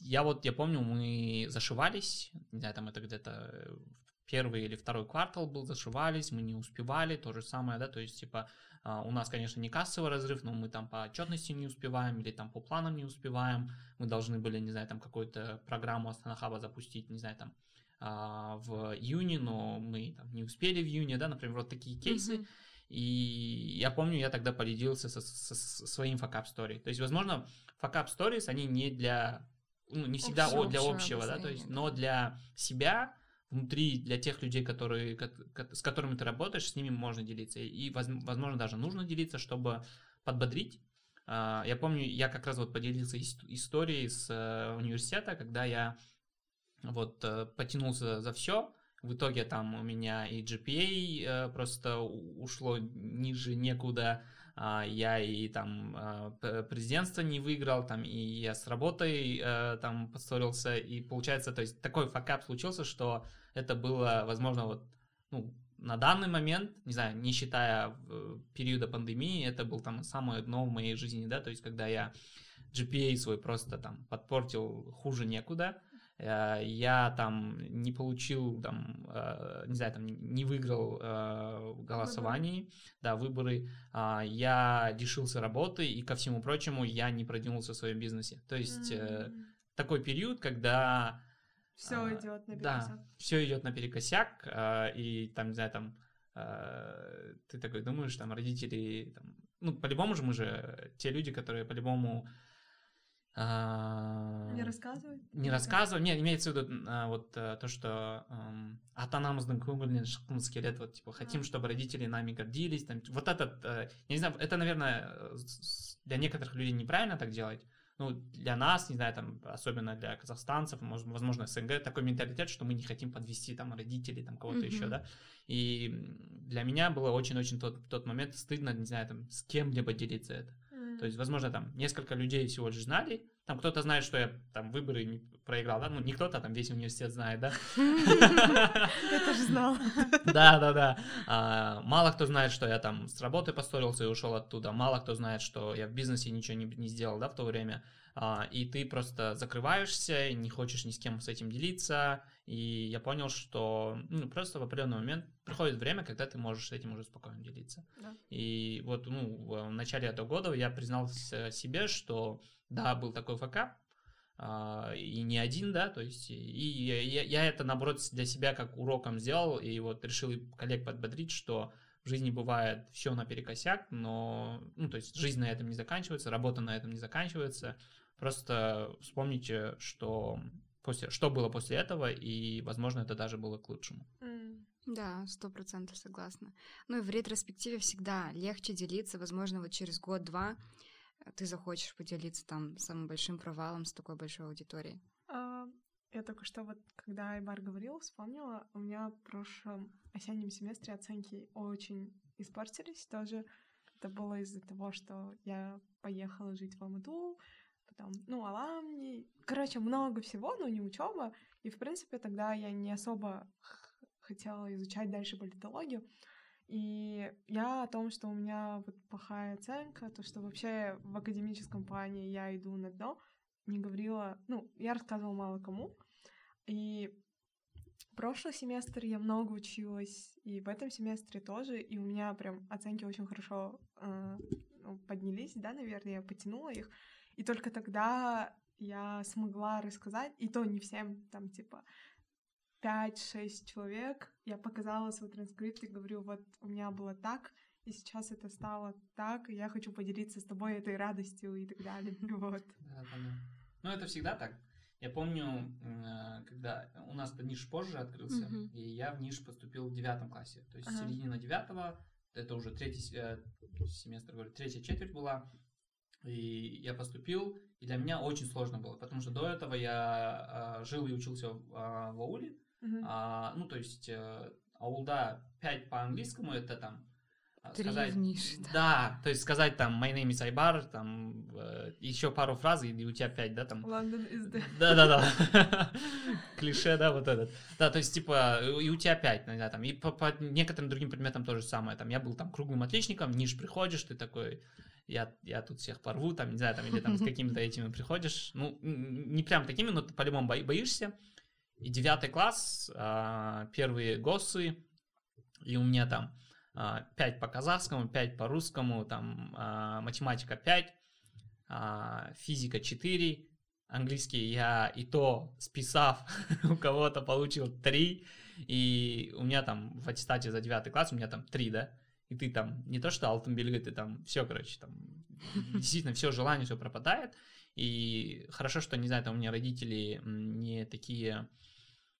я вот, я помню, мы зашивались, не знаю, там это где-то первый или второй квартал был, зашивались, мы не успевали, то же самое, да, то есть, типа, а, у нас, конечно, не кассовый разрыв, но мы там по отчетности не успеваем или там по планам не успеваем, мы должны были, не знаю, там какую-то программу Астанахаба запустить, не знаю, там а, в июне, но мы там, не успели в июне, да, например, вот такие кейсы. Mm-hmm. И я помню, я тогда поделился со, со, со своим факап story. То есть, возможно, факап stories, они не для, ну, не всегда Общего, для общего, да, то есть, но для себя, внутри, для тех людей, которые, с которыми ты работаешь, с ними можно делиться. И, возможно, даже нужно делиться, чтобы подбодрить. А, я помню, я как раз вот поделился историей с э, университета, когда я вот, э, потянулся за все. В итоге там у меня и GPA э, просто ушло ниже некуда. А, я и там президентство не выиграл, там и я с работой там поссорился. И получается, то есть такой факап случился, что это было, возможно, вот, ну, на данный момент, не знаю, не считая периода пандемии, это был там самое дно в моей жизни, да, то есть когда я GPA свой просто там подпортил хуже некуда, Э, я там не получил, там, э, не знаю, там, не выиграл э, голосований, да, выборы, а, я лишился работы, и ко всему прочему я не продвинулся в своем бизнесе. То есть mm-hmm. такой период, когда... Все а, идет наперекосяк. Да, все идет наперекосяк, и там, не знаю, там, ты такой думаешь, там, родители, там, ну, по-любому же мы же те люди, которые по-любому не рассказывай? Не рассказывай. Нет, имеется в виду а, вот а, то, что ата-анамыздың көңілінен шыққымыз келеді, вот, типа, хотим, чтобы родители нами гордились. Там, вот этот, а, я не знаю, это, наверное, для некоторых людей неправильно так делать, ну, для нас, не знаю, там, особенно для казахстанцев, возможно, СНГ, такой менталитет, что мы не хотим подвести там родителей, там, кого-то mm-hmm. еще, да. И для меня было очень-очень тот, тот момент стыдно, не знаю, там, с кем-либо делиться это. Mm-hmm. То есть, возможно, там, несколько людей всего лишь знали, там кто-то знает, что я там выборы не проиграл, да? Ну, не кто-то, там весь университет знает, да? Я тоже знал. Да, да, да. А, мало кто знает, что я там с работы поссорился и ушел оттуда. Мало кто знает, что я в бизнесе ничего не, не сделал, да, в то время. А, и ты просто закрываешься, не хочешь ни с кем с этим делиться. И я понял, что ну, просто в определенный момент приходит время, когда ты можешь с этим уже спокойно делиться. Да. И вот ну, в начале этого года я признался себе, что да, был такой факап, а, и не один, да, то есть, и я, я это, наоборот, для себя как уроком сделал, и вот решил коллег подбодрить, что в жизни бывает все наперекосяк, но, ну, то есть, жизнь на этом не заканчивается, работа на этом не заканчивается, просто вспомните, что после, что было после этого, и, возможно, это даже было к лучшему. Да, сто процентов согласна. Ну и в ретроспективе всегда легче делиться, возможно, вот через год-два ты захочешь поделиться там самым большим провалом с такой большой аудиторией? А, я только что вот, когда Айбар говорил, вспомнила, у меня в прошлом осеннем семестре оценки очень испортились тоже. Это было из-за того, что я поехала жить в Алмату, потом, ну, Аламни, короче, много всего, но не учеба. И, в принципе, тогда я не особо хотела изучать дальше политологию. И я о том, что у меня вот плохая оценка, то, что вообще в академическом плане я иду на дно, не говорила, ну, я рассказывала мало кому. И прошлый семестр я много училась, и в этом семестре тоже, и у меня прям оценки очень хорошо э, ну, поднялись, да, наверное, я потянула их. И только тогда я смогла рассказать, и то не всем, там, типа, 5-6 человек, я показала свой транскрипт и говорю, вот у меня было так, и сейчас это стало так, и я хочу поделиться с тобой этой радостью и так далее. <laughs> Вот. Да, да, Ну, это всегда так. Я помню, э, когда у нас НИШ позже открылся, uh-huh. и я в НИШ поступил в девятом классе. То есть uh-huh. середина девятого, это уже третий э, семестр, говорю, третья четверть была. И я поступил, и для меня очень сложно было, потому что до этого я э, жил и учился в, в ауле, Uh-huh. А, ну, то есть э, аулда 5 по-английскому это там Три сказать, ниже, да. да, то есть сказать там my name is Айбар, там э, еще пару фраз, и у тебя пять, да, там. London is the... Да, да, да. <laughs> Клише, да, вот этот. Да, то есть, типа, и у тебя пять, знаю, там, и по, по некоторым другим предметам тоже самое. Там, я был там круглым отличником, ниш приходишь, ты такой, я, я тут всех порву, там, не знаю, там, или там с <laughs> какими-то этими приходишь. Ну, не прям такими, но ты по-любому боишься. И девятый класс, а, первые ГОСы, и у меня там 5 а, по казахскому, 5 по русскому, там а, математика 5, физика 4, английский я и то списав <laughs> у кого-то получил 3, и у меня там в аттестате за 9 класс у меня там 3, да, и ты там не то что алтын белгі, ты там все, короче, там <laughs> действительно все желание, все пропадает, и хорошо, что, не знаю, там у меня родители не такие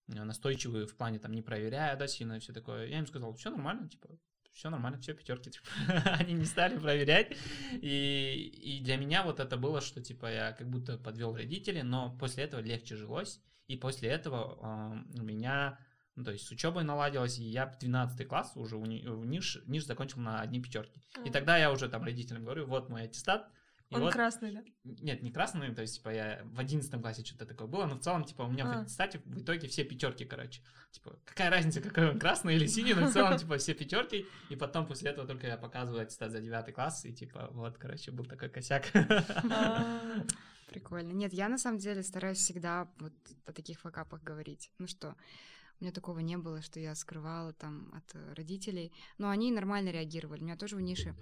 Э, настойчивые в плане там не проверяя, да, сильно все такое. Я им сказал, все нормально, типа, все нормально, все пятерки, типа. <laughs> они не стали проверять. И, и для меня вот это было, что типа я как будто подвел родителей, но после этого легче жилось. И после этого э, у меня, ну, то есть с учебой наладилось, и я 12 класс уже в, НИШ, НИШ закончил на одни пятерки. И тогда я уже там родителям говорю, вот мой аттестат, и Он вот, красный, да? Нет, не красный, то есть, типа, я в одиннадцатом классе что-то такое было, но в целом, типа, у меня а. в аттестате в итоге все пятерки, короче. Типа, какая разница, какой он красный или синий, но в целом, типа, все пятерки, и потом после этого только я показываю аттестат за девятый класс, и, типа, вот, короче, был такой косяк. А, <laughs> прикольно. Нет, я на самом деле стараюсь всегда вот о таких факапах говорить. Ну что, у меня такого не было, что я скрывала там от родителей, но они нормально реагировали. У меня тоже в нише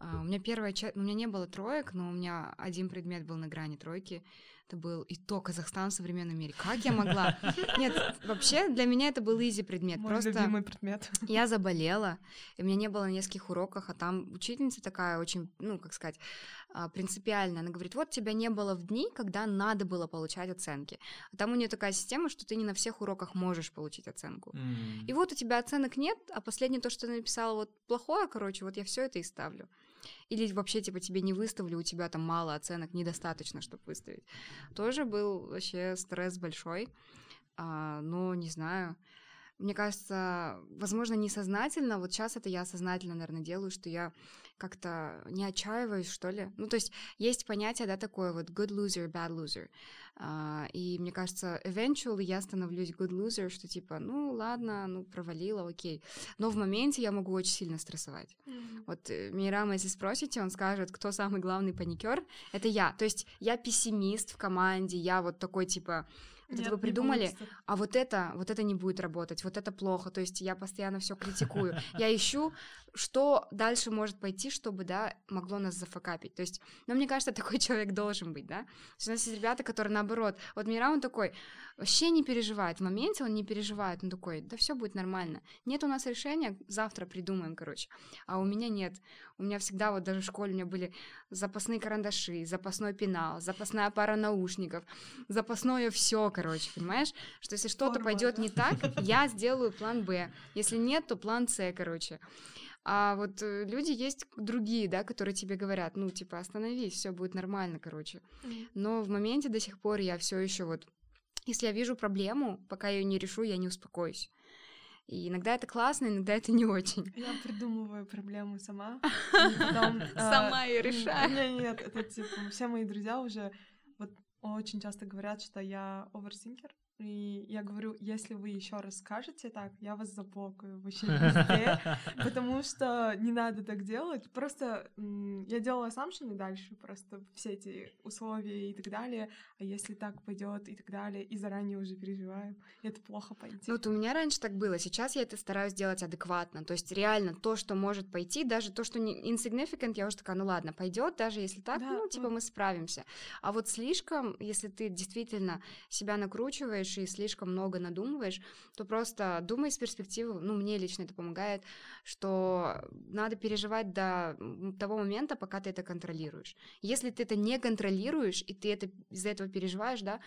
у меня первая часть, у меня не было троек, но у меня один предмет был на грани тройки. Это был и то Казахстан в современном мире. Как я могла? Нет, вообще для меня это был изи предмет. Мой Просто любимый предмет. Я заболела, и у меня не было на нескольких уроках, а там учительница такая очень, ну, как сказать, а, принципиальная. Она говорит, вот тебя не было в дни, когда надо было получать оценки. А там у нее такая система, что ты не на всех уроках можешь получить оценку. Mm. И вот у тебя оценок нет, а последнее то, что ты написала, вот плохое, короче, вот я все это и ставлю. Или вообще, типа, тебе не выставили, у тебя там мало оценок, недостаточно, чтобы выставить. Тоже был вообще стресс большой. А, но не знаю. Мне кажется, возможно, несознательно, вот сейчас это я сознательно, наверное, делаю, что я как-то не отчаиваюсь, что ли. Ну, то есть есть понятие, да, такое вот good loser, bad loser. Uh, и мне кажется, eventually я становлюсь good loser, что типа, ну, ладно, ну, провалила, окей. Но в моменте я могу очень сильно стрессовать. Mm-hmm. Вот э, Мирама, если спросите, он скажет, кто самый главный паникер, это я. То есть я пессимист в команде, я вот такой, типа, вот это вы придумали, а вот это, вот это не будет работать, вот это плохо. То есть я постоянно все критикую. Я ищу, что дальше может пойти, чтобы, да, могло нас зафакапить. То есть, ну, мне кажется, <laughs> такой человек должен быть, да. То есть у нас есть ребята, которые наоборот. Вот Мира, он такой, вообще не переживает. В моменте он не переживает. Он такой, да все будет нормально. Нет у нас решения, завтра придумаем, короче. А у меня нет. У меня всегда, вот даже в школе у меня были запасные карандаши, запасной пенал, запасная пара наушников, запасное все, короче, понимаешь? Что если что-то пойдет не так, я сделаю план Б. Если нет, то план С, короче. А вот э, люди есть другие, да, которые тебе говорят, ну, типа, остановись, все будет нормально, короче. Но в моменте до сих пор я все еще вот, если я вижу проблему, пока я ее не решу, я не успокоюсь. И иногда это классно, иногда это не очень. Я придумываю проблему сама. <laughs> Сама ее решаю. Нет, нет, это типа все мои друзья уже вот очень часто говорят, что я оверсинкер. И я говорю, если вы еще раз скажете так, я вас заблокаю вообще <laughs> везде, потому что не надо так делать. Просто я делала assumption дальше, просто все эти условия и так далее. А если так пойдет и так далее, и заранее уже переживаю, это плохо пойти. Ну, вот у меня раньше так было, сейчас я это стараюсь делать адекватно. То есть реально то, что может пойти, даже то, что не insignificant, я уже такая, ну ладно, пойдет, даже если так, да, ну, типа вот. мы справимся. А вот слишком, если ты действительно себя накручиваешь, думаешь и слишком много надумываешь, то просто думай с перспективы, ну, мне лично это помогает, что надо переживать до того момента, пока ты это контролируешь. Если ты это не контролируешь, и ты это из-за этого переживаешь, да,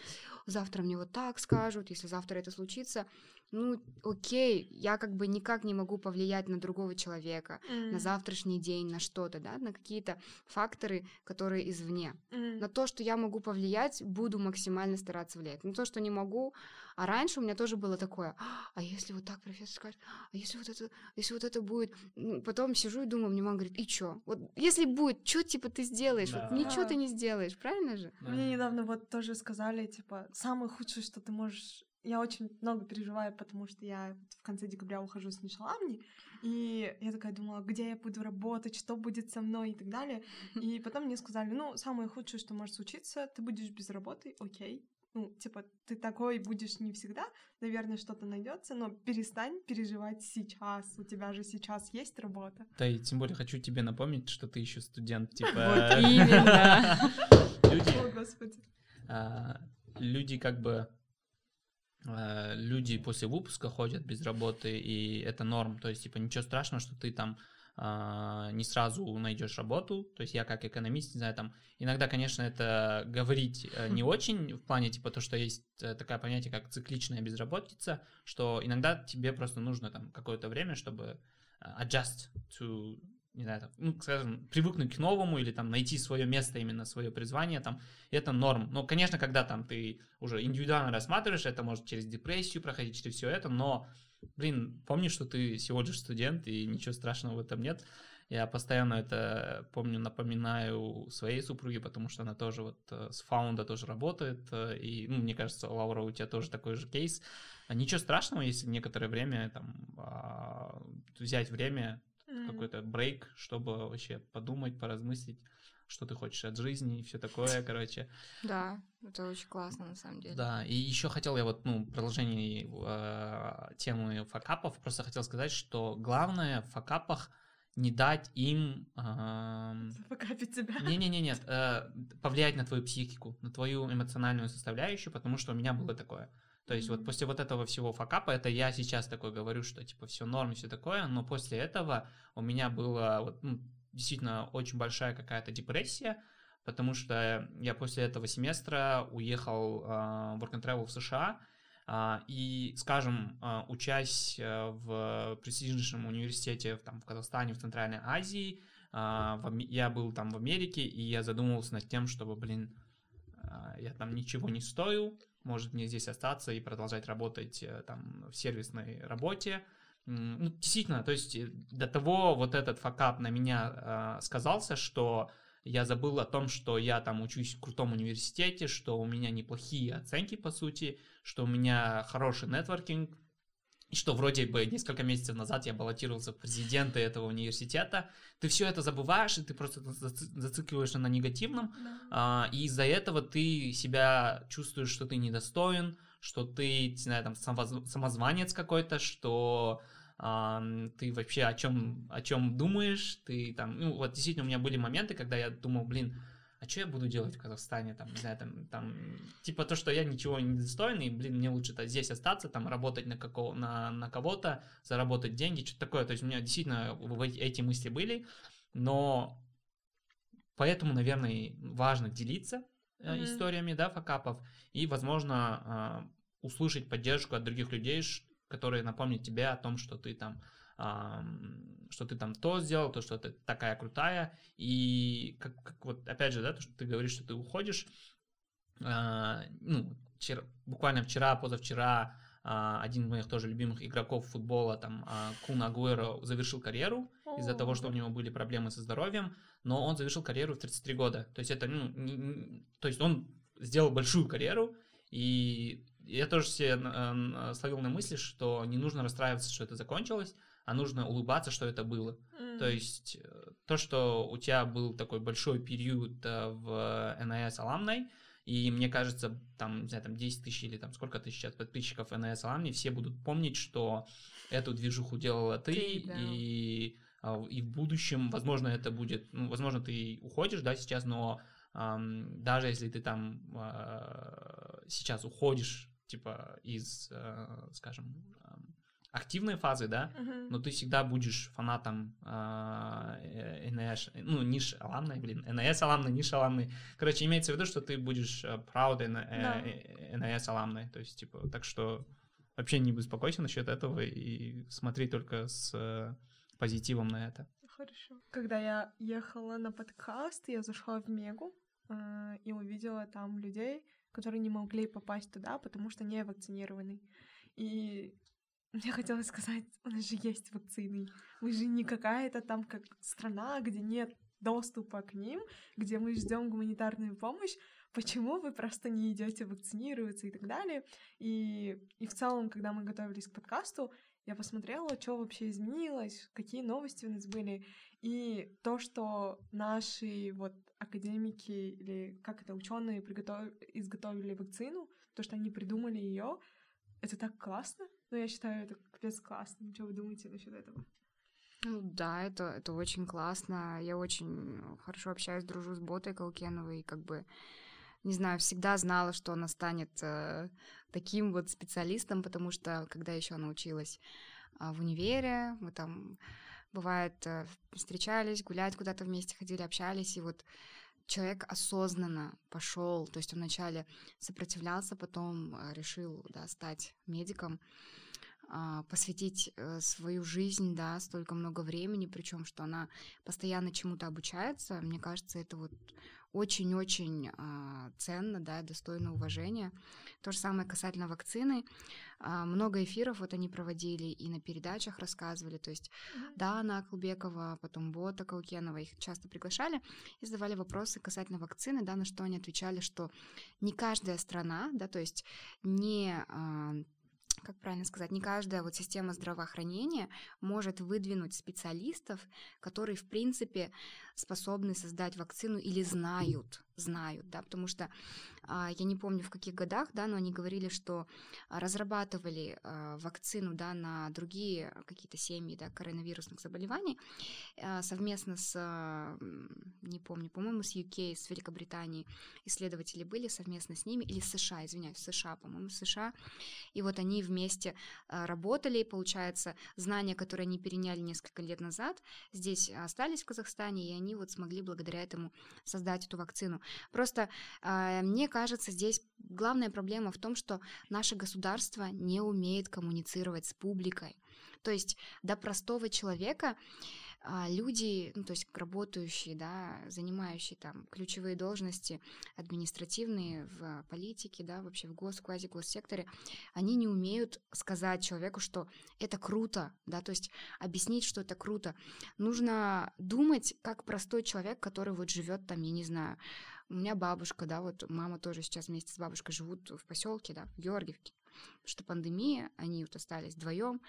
завтра мне вот так скажут, если завтра это случится, ну, окей, я как бы никак не могу повлиять на другого человека, mm. на завтрашний день, на что-то, да, на какие-то факторы, которые извне. Mm. На то, что я могу повлиять, буду максимально стараться влиять. На то, что не могу, а раньше у меня тоже было такое, а если вот так профессор скажет, а если вот это, если вот это будет, ну, потом сижу и думаю, мне мама говорит, и чё? Вот если будет, что типа ты сделаешь? Да. Вот ничего ты не сделаешь, правильно же? Да. Мне недавно вот тоже сказали, типа, самое худшее, что ты можешь я очень много переживаю, потому что я в конце декабря ухожу с Нишаламни, и я такая думала, где я буду работать, что будет со мной и так далее. И потом мне сказали, ну, самое худшее, что может случиться, ты будешь без работы, окей. Ну, типа, ты такой будешь не всегда, наверное, что-то найдется, но перестань переживать сейчас. У тебя же сейчас есть работа. Да, и тем более хочу тебе напомнить, что ты еще студент, <laughs> типа. Вот именно. <laughs> Люди. О, господи. А, люди как бы Э, люди после выпуска ходят без работы, и это норм. То есть, типа, ничего страшного, что ты там Uh, не сразу найдешь работу. То есть я как экономист, не знаю, там иногда, конечно, это говорить uh, не очень в плане типа то, что есть uh, такое понятие, как цикличная безработица, что иногда тебе просто нужно там какое-то время, чтобы adjust to не знаю, там, ну, скажем, привыкнуть к новому или там найти свое место, именно свое призвание, там, это норм. Но, конечно, когда там ты уже индивидуально рассматриваешь, это может через депрессию проходить, через все это, но, блин, помни, что ты всего лишь студент, и ничего страшного в этом нет. Я постоянно это помню, напоминаю своей супруге, потому что она тоже вот э, с фаунда тоже работает, э, и, ну, мне кажется, Лаура, у тебя тоже такой же кейс. Ничего страшного, если некоторое время там а, взять время mm-hmm. какой-то брейк, чтобы вообще подумать, поразмыслить, что ты хочешь от жизни и все такое, <laughs> короче. Да, это очень классно на самом деле. Да, и еще хотел я вот, ну, продолжение э, темы факапов, просто хотел сказать, что главное в факапах не дать им... Э, Зафакапить тебя. Не-не-не, нет, э, повлиять на твою психику, на твою эмоциональную составляющую, потому что у меня было такое. То есть вот после вот этого всего факапа, это я сейчас такой говорю, что типа все норм, все такое, но после этого у меня была вот, ну, действительно очень большая какая-то депрессия, потому что я после этого семестра уехал э, work and travel в США, э, и, скажем, э, учась в престижнейшем университете там, в Казахстане, в Центральной Азии, а, я был там в Америке, и я задумывался над тем, чтобы, блин, а, я там ничего не стою, может мне здесь остаться и продолжать работать э, там в сервисной работе. Ну, действительно, то есть э, до того вот этот факап на меня э, сказался, что я забыл о том, что я там учусь в крутом университете, что у меня неплохие оценки, по сути, что у меня хороший нетворкинг, что вроде бы несколько месяцев назад я баллотировался в президенты этого университета, ты все это забываешь, и ты просто зацикливаешься на негативном, да. а, и из-за этого ты себя чувствуешь, что ты недостоин, что ты, не знаю, там, самозванец какой-то, что а, ты вообще о чем, о чем думаешь, ты там, ну, вот действительно у меня были моменты, когда я думал, блин, а что я буду делать в Казахстане, там, не знаю, там, там, типа то, что я ничего не достоин, и, блин, мне лучше -то здесь остаться, там, работать на, какого, на, на кого-то, заработать деньги, что-то такое, то есть у меня действительно эти мысли были, но поэтому, наверное, важно делиться mm-hmm. историями, да, факапов, и, возможно, э, услышать поддержку от других людей, которые напомнят тебе о том, что ты там что ты там то сделал, то, что ты такая крутая, и как, как вот опять же, да, то, что ты говоришь, что ты уходишь, э, ну, вчера, буквально вчера, позавчера э, один из моих тоже любимых игроков футбола, там, э, Кун Агуэро, завершил карьеру из-за того, что у него были проблемы со здоровьем, но он завершил карьеру в 33 года, то есть это, ну, не, не, то есть он сделал большую карьеру, и я тоже себе словил на мысли, что не нужно расстраиваться, что это закончилось, а нужно улыбаться, что это было. Mm. То есть э, то, что у тебя был такой большой период э, в NIS Alumni, и мне кажется, там, не знаю, там 10 тысяч или там сколько тысяч сейчас подписчиков NIS Alumni, все будут помнить, что эту движуху делала ты, ты да. и, а, и в будущем, возможно, это будет, ну, возможно, ты уходишь, да, сейчас, но эм, даже если ты там э, сейчас уходишь, типа, из, э, скажем, активной фазы, да, uh-huh. но ты всегда будешь фанатом э, НС, ну, ниш аламной, блин, НС аламной, ниш аламной. Короче, имеется в виду, что ты будешь э, proud э, НС аламной, то есть, типа, так что вообще не беспокойся насчет этого и смотри только с э, позитивом на это. Хорошо. Когда я ехала на подкаст, я зашла в Мегу э, и увидела там людей, которые не могли попасть туда, потому что не вакцинированы. И мне хотелось сказать, у нас же есть вакцины. Мы же не какая-то там как страна, где нет доступа к ним, где мы ждем гуманитарную помощь. Почему вы просто не идете вакцинироваться и так далее? И, и в целом, когда мы готовились к подкасту, я посмотрела, что вообще изменилось, какие новости у нас были. И то, что наши вот академики или как это ученые приготов... изготовили вакцину, то, что они придумали ее, это так классно. Ну, я считаю, это капец классно. Что вы думаете насчет этого? Ну да, это, это очень классно. Я очень хорошо общаюсь, дружу с Ботой Калкеновой, и как бы, не знаю, всегда знала, что она станет э, таким вот специалистом, потому что когда еще она училась э, в универе, мы там, бывает, э, встречались, гулять куда-то вместе ходили, общались, и вот человек осознанно пошел, то есть он вначале сопротивлялся, потом э, решил да, стать медиком, посвятить э, свою жизнь, да, столько много времени, причем что она постоянно чему-то обучается, мне кажется, это вот очень-очень э, ценно, да, достойно уважения. То же самое касательно вакцины. Э, много эфиров вот они проводили и на передачах рассказывали. То есть mm-hmm. Дана Клубекова, потом Бота Каукенова, их часто приглашали и задавали вопросы касательно вакцины, да, на что они отвечали, что не каждая страна, да, то есть не... Как правильно сказать, не каждая вот система здравоохранения может выдвинуть специалистов, которые, в принципе, способны создать вакцину или знают, знают, да, потому что я не помню в каких годах, да, но они говорили, что разрабатывали а, вакцину, да, на другие какие-то семьи, да, коронавирусных заболеваний а, совместно с, не помню, по-моему, с UK, с Великобританией исследователи были совместно с ними, или США, извиняюсь, США, по-моему, США, и вот они вместе работали, и, получается, знания, которые они переняли несколько лет назад, здесь остались в Казахстане, и они вот смогли благодаря этому создать эту вакцину. Просто мне кажется, здесь главная проблема в том, что наше государство не умеет коммуницировать с публикой. То есть до простого человека а, люди, ну, то есть работающие, да, занимающие там ключевые должности административные в политике, да, вообще в гос, квази госсекторе, они не умеют сказать человеку, что это круто, да, то есть объяснить, что это круто. Нужно думать, как простой человек, который вот живет там, я не знаю, у меня бабушка, да, вот мама тоже сейчас вместе с бабушкой живут в поселке, да, в Георгиевке, что пандемия, они вот остались вдвоем,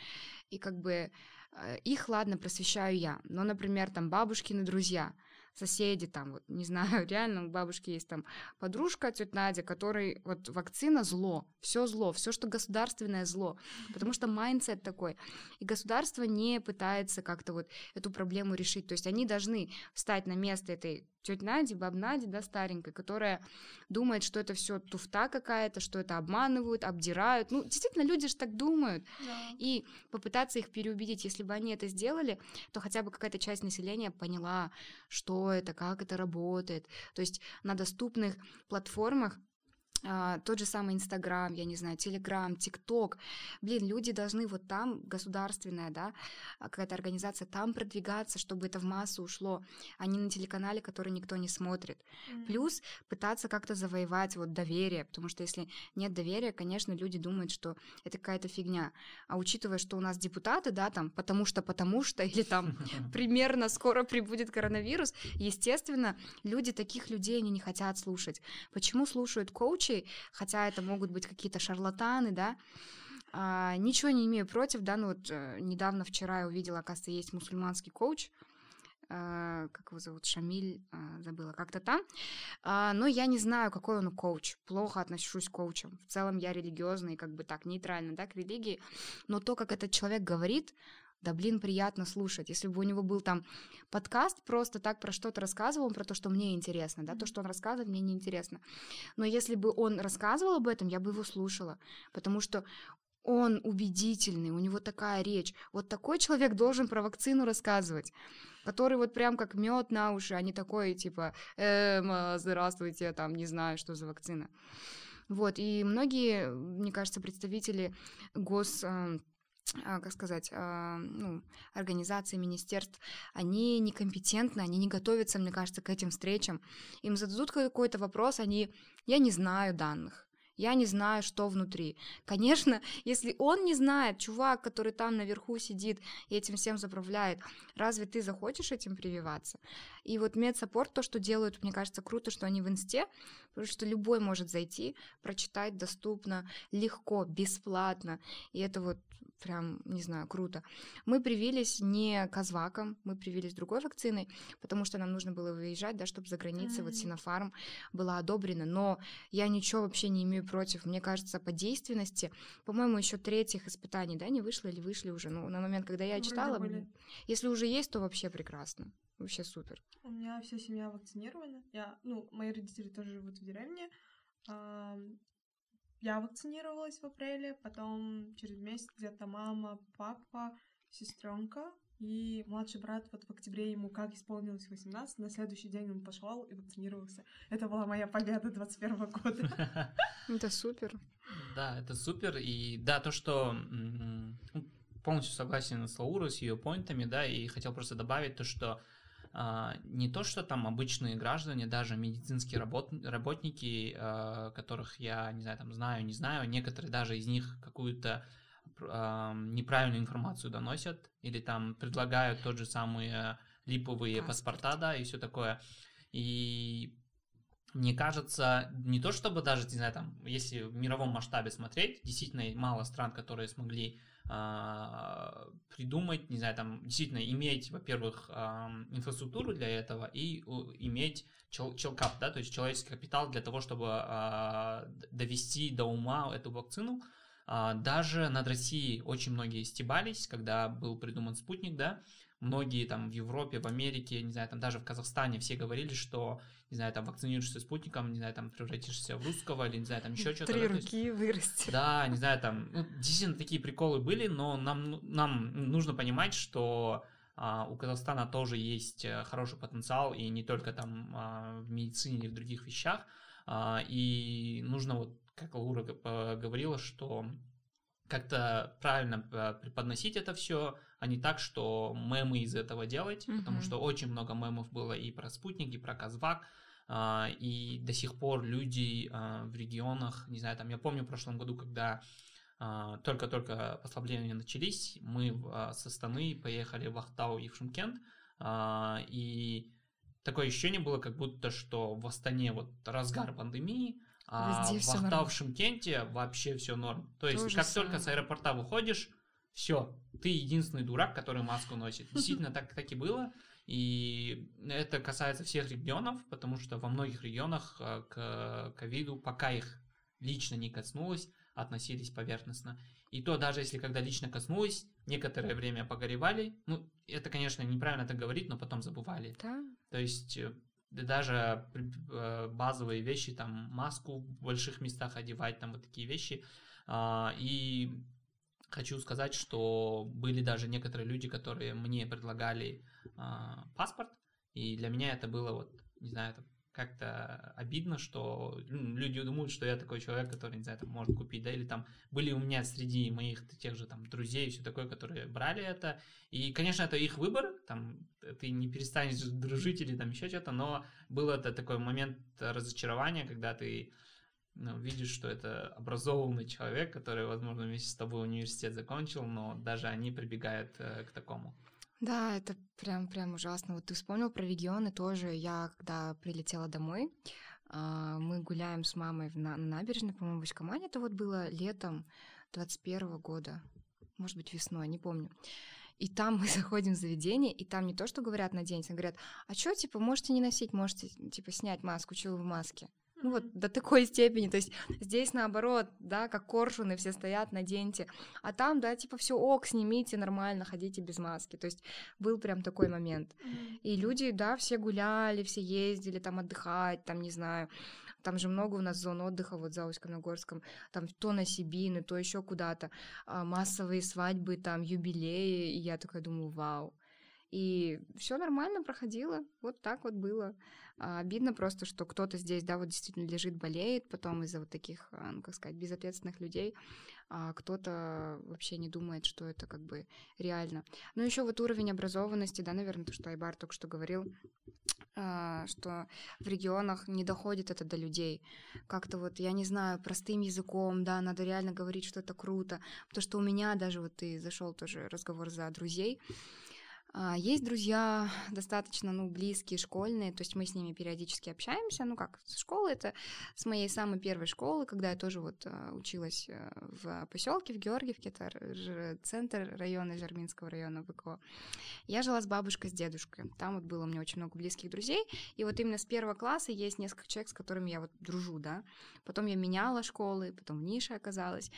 и как бы Э, их, ладно, просвещаю я. Но, например, там бабушкины друзья, соседи, там, вот, не знаю, <laughs> реально у бабушки есть там подружка, тетя Надя, которой вот вакцина зло, все зло, все, что государственное зло, потому что mindset такой. И государство не пытается как-то вот эту проблему решить. То есть они должны встать на место этой тетя Нади, баб Нади, да, старенькой, которая думает, что это все туфта какая-то, что это обманывают, обдирают. Ну, действительно, люди же так думают. Да. И попытаться их переубедить, если бы они это сделали, то хотя бы какая-то часть населения поняла, что это, как это работает. То есть на доступных платформах а, тот же самый Инстаграм, я не знаю, Телеграм, ТикТок. Блин, люди должны вот там, государственная, да, а, какая-то организация, там продвигаться, чтобы это в массу ушло, а не на телеканале, который никто не смотрит. Mm-hmm. Плюс пытаться как-то завоевать вот доверие, потому что если нет доверия, конечно, люди думают, что это какая-то фигня. А учитывая, что у нас депутаты, да, там, потому что, потому что, <laughs> или там <laughs> примерно скоро прибудет коронавирус, естественно, люди таких людей, они не хотят слушать. Почему слушают коучи, случай, хотя это могут быть какие-то шарлатаны, да, а, ничего не имею против, да, ну вот э, недавно, вчера я увидела, оказывается, есть мусульманский коуч, э, как его зовут, Шамиль, э, забыла, как-то там, а, но я не знаю, какой он коуч, плохо отношусь к коучам, в целом я религиозный, как бы так, нейтрально, да, к религии, но то, как этот человек говорит, да блин, приятно слушать. Если бы у него был там подкаст, просто так про что-то рассказывал, про то, что мне интересно, да, то, что он рассказывает, мне неинтересно. Но если бы он рассказывал об этом, я бы его слушала, потому что он убедительный, у него такая речь. Вот такой человек должен про вакцину рассказывать, который вот прям как мед на уши, а не такой типа, эм, здравствуйте, там, не знаю, что за вакцина. Вот, и многие, мне кажется, представители гос эм, а, как сказать, а, ну, организаций, министерств, они некомпетентны, они не готовятся, мне кажется, к этим встречам. Им зададут какой-то вопрос, они, я не знаю данных, я не знаю, что внутри. Конечно, <laughs> если он не знает, чувак, который там наверху сидит и этим всем заправляет, разве ты захочешь этим прививаться? И вот медсаппорт, то, что делают, мне кажется, круто, что они в инсте, потому что любой может зайти, прочитать доступно, легко, бесплатно. И это вот прям, не знаю, круто. Мы привились не казваком, мы привились другой вакциной, потому что нам нужно было выезжать, да, чтобы за границей mm-hmm. вот Синофарм была одобрена, но я ничего вообще не имею против. Мне кажется, по действенности, по-моему, еще третьих испытаний, да, не вышло или вышли уже, ну, на момент, когда я читала, были. если уже есть, то вообще прекрасно. Вообще супер. У меня вся семья вакцинирована. Я, ну, мои родители тоже живут в деревне я вакцинировалась в апреле, потом через месяц где-то мама, папа, сестренка и младший брат вот в октябре ему как исполнилось 18, на следующий день он пошел и вакцинировался. Это была моя победа 21 года. <laughs> Это супер. Да, это супер. И да, то, что полностью согласен с Лаурой, с ее поинтами, да, и хотел просто добавить то, что а, не то, что там обычные граждане, даже медицинские работ, работники, а, которых я, не знаю, там знаю, не знаю, некоторые даже из них какую-то а, неправильную информацию доносят или там предлагают тот же самые липовые Паспорт. паспорта, да, и все такое. И мне кажется, не то чтобы даже, не знаю, там, если в мировом масштабе смотреть, действительно мало стран, которые смогли а, придумать, не знаю, там действительно иметь, во-первых, инфраструктуру для этого и иметь челкап, да, то есть человеческий капитал для того, чтобы а, довести до ума эту вакцину. Даже над Россией очень многие стебались, когда был придуман спутник, да, многие там в Европе, в Америке, не знаю, там даже в Казахстане все говорили, что, не знаю, там вакцинируешься спутником, не знаю, там превратишься в русского или, не знаю, там еще что-то. Три да, руки есть, вырасти. Да, не знаю, там, ну, действительно такие приколы были, но нам, нам нужно понимать, что а, у Казахстана тоже есть э, хороший потенциал, и не только там а, в медицине или в других вещах, а, и нужно вот, как Лаура говорила, что как-то правильно э, преподносить это все, а не так, что мемы из этого делать, mm-hmm. потому что очень много мемов было и про спутник, и про Казвак, а, и до сих пор люди а, в регионах, не знаю, там, я помню в прошлом году, когда а, только-только послабления начались, мы со Станы поехали в Ахтау и в Шумкент, и такое ощущение было, как будто, что в Астане вот разгар пандемии, а в Ахтау, в Шимкенте вообще все норм. То есть, как только с аэропорта выходишь, все, ты единственный дурак, который маску носит. <laughs> Действительно, так, так и было. И это касается всех регионов, потому что во многих регионах э, к ковиду, пока их лично не коснулось, относились поверхностно. И то даже если когда лично коснулось, некоторое время погоревали. Ну, это, конечно, неправильно так говорить, но потом забывали. Да. То есть э, даже э, базовые вещи, там маску в больших местах одевать, там вот такие вещи. А, и хочу сказать, что были даже некоторые люди, которые мне предлагали а, паспорт, и для меня это было вот, не знаю, это как-то обидно, что ну, люди думают, что я такой человек, который, не знаю, там может купить, да, или там были у меня среди моих тех же там друзей и все такое, которые брали это, и, конечно, это их выбор, там, ты не перестанешь <laughs> дружить или там еще что-то, но был это такой момент разочарования, когда ты ну, видишь, что это образованный человек, который, возможно, вместе с тобой университет закончил, но даже они прибегают э, к такому. Да, это прям, прям ужасно. Вот ты вспомнил про регионы тоже. Я, когда прилетела домой, а, мы гуляем с мамой на, набережной, по-моему, в Ичкамане. Это вот было летом 21 года. Может быть, весной, не помню. И там мы <laughs> заходим в заведение, и там не то, что говорят наденьте, а говорят, а что, типа, можете не носить, можете, типа, снять маску, что вы в маске? Ну вот до такой степени, то есть здесь наоборот, да, как коршуны все стоят, наденьте, а там, да, типа все ок, снимите нормально, ходите без маски, то есть был прям такой момент. И люди, да, все гуляли, все ездили там отдыхать, там, не знаю, там же много у нас зон отдыха вот за Усть-Каменогорском, там то на Сибины, то еще куда-то, а, массовые свадьбы, там юбилеи, и я такая думаю, вау. И все нормально проходило, вот так вот было. А, обидно просто, что кто-то здесь, да, вот действительно лежит, болеет, потом из-за вот таких, а, ну, как сказать, безответственных людей, а кто-то вообще не думает, что это как бы реально. Ну, еще вот уровень образованности, да, наверное, то, что Айбар только что говорил, что в регионах не доходит это до людей. Как-то вот, я не знаю, простым языком, да, надо реально говорить, что это круто. Потому что у меня даже, вот ты зашел тоже разговор за друзей, есть друзья <laughs> достаточно, ну, близкие, школьные, то есть мы с ними периодически общаемся, ну, как с школы, это с моей самой первой школы, когда я тоже вот а, училась э, в поселке в Георгиевке, это центр района Жерминского района ВКО. Я жила с бабушкой, с дедушкой, там вот было у меня очень много близких друзей, и вот именно с первого класса есть несколько человек, с которыми я вот дружу, да, потом я меняла школы, потом в нише оказалась,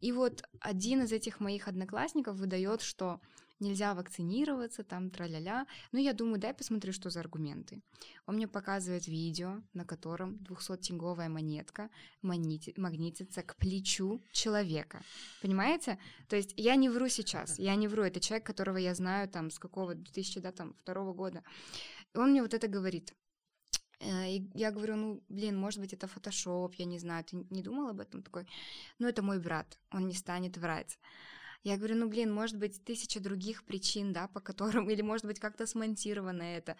и вот один из этих моих одноклассников выдает, что нельзя вакцинироваться, там траля-ля. Ну, я думаю, дай посмотрю, что за аргументы. Он мне показывает видео, на котором 200-тинговая монетка магнитится к плечу человека. Понимаете? То есть я не вру сейчас, я не вру. Это человек, которого я знаю там с какого 2002 года. И он мне вот это говорит. Э, и я говорю, ну, блин, может быть, это фотошоп, я не знаю, ты не думал об этом? Такой, ну, это мой брат, он не станет врать. Я говорю, ну, блин, может быть, тысяча других причин, да, по которым, <laughs> или, может быть, как-то смонтировано это.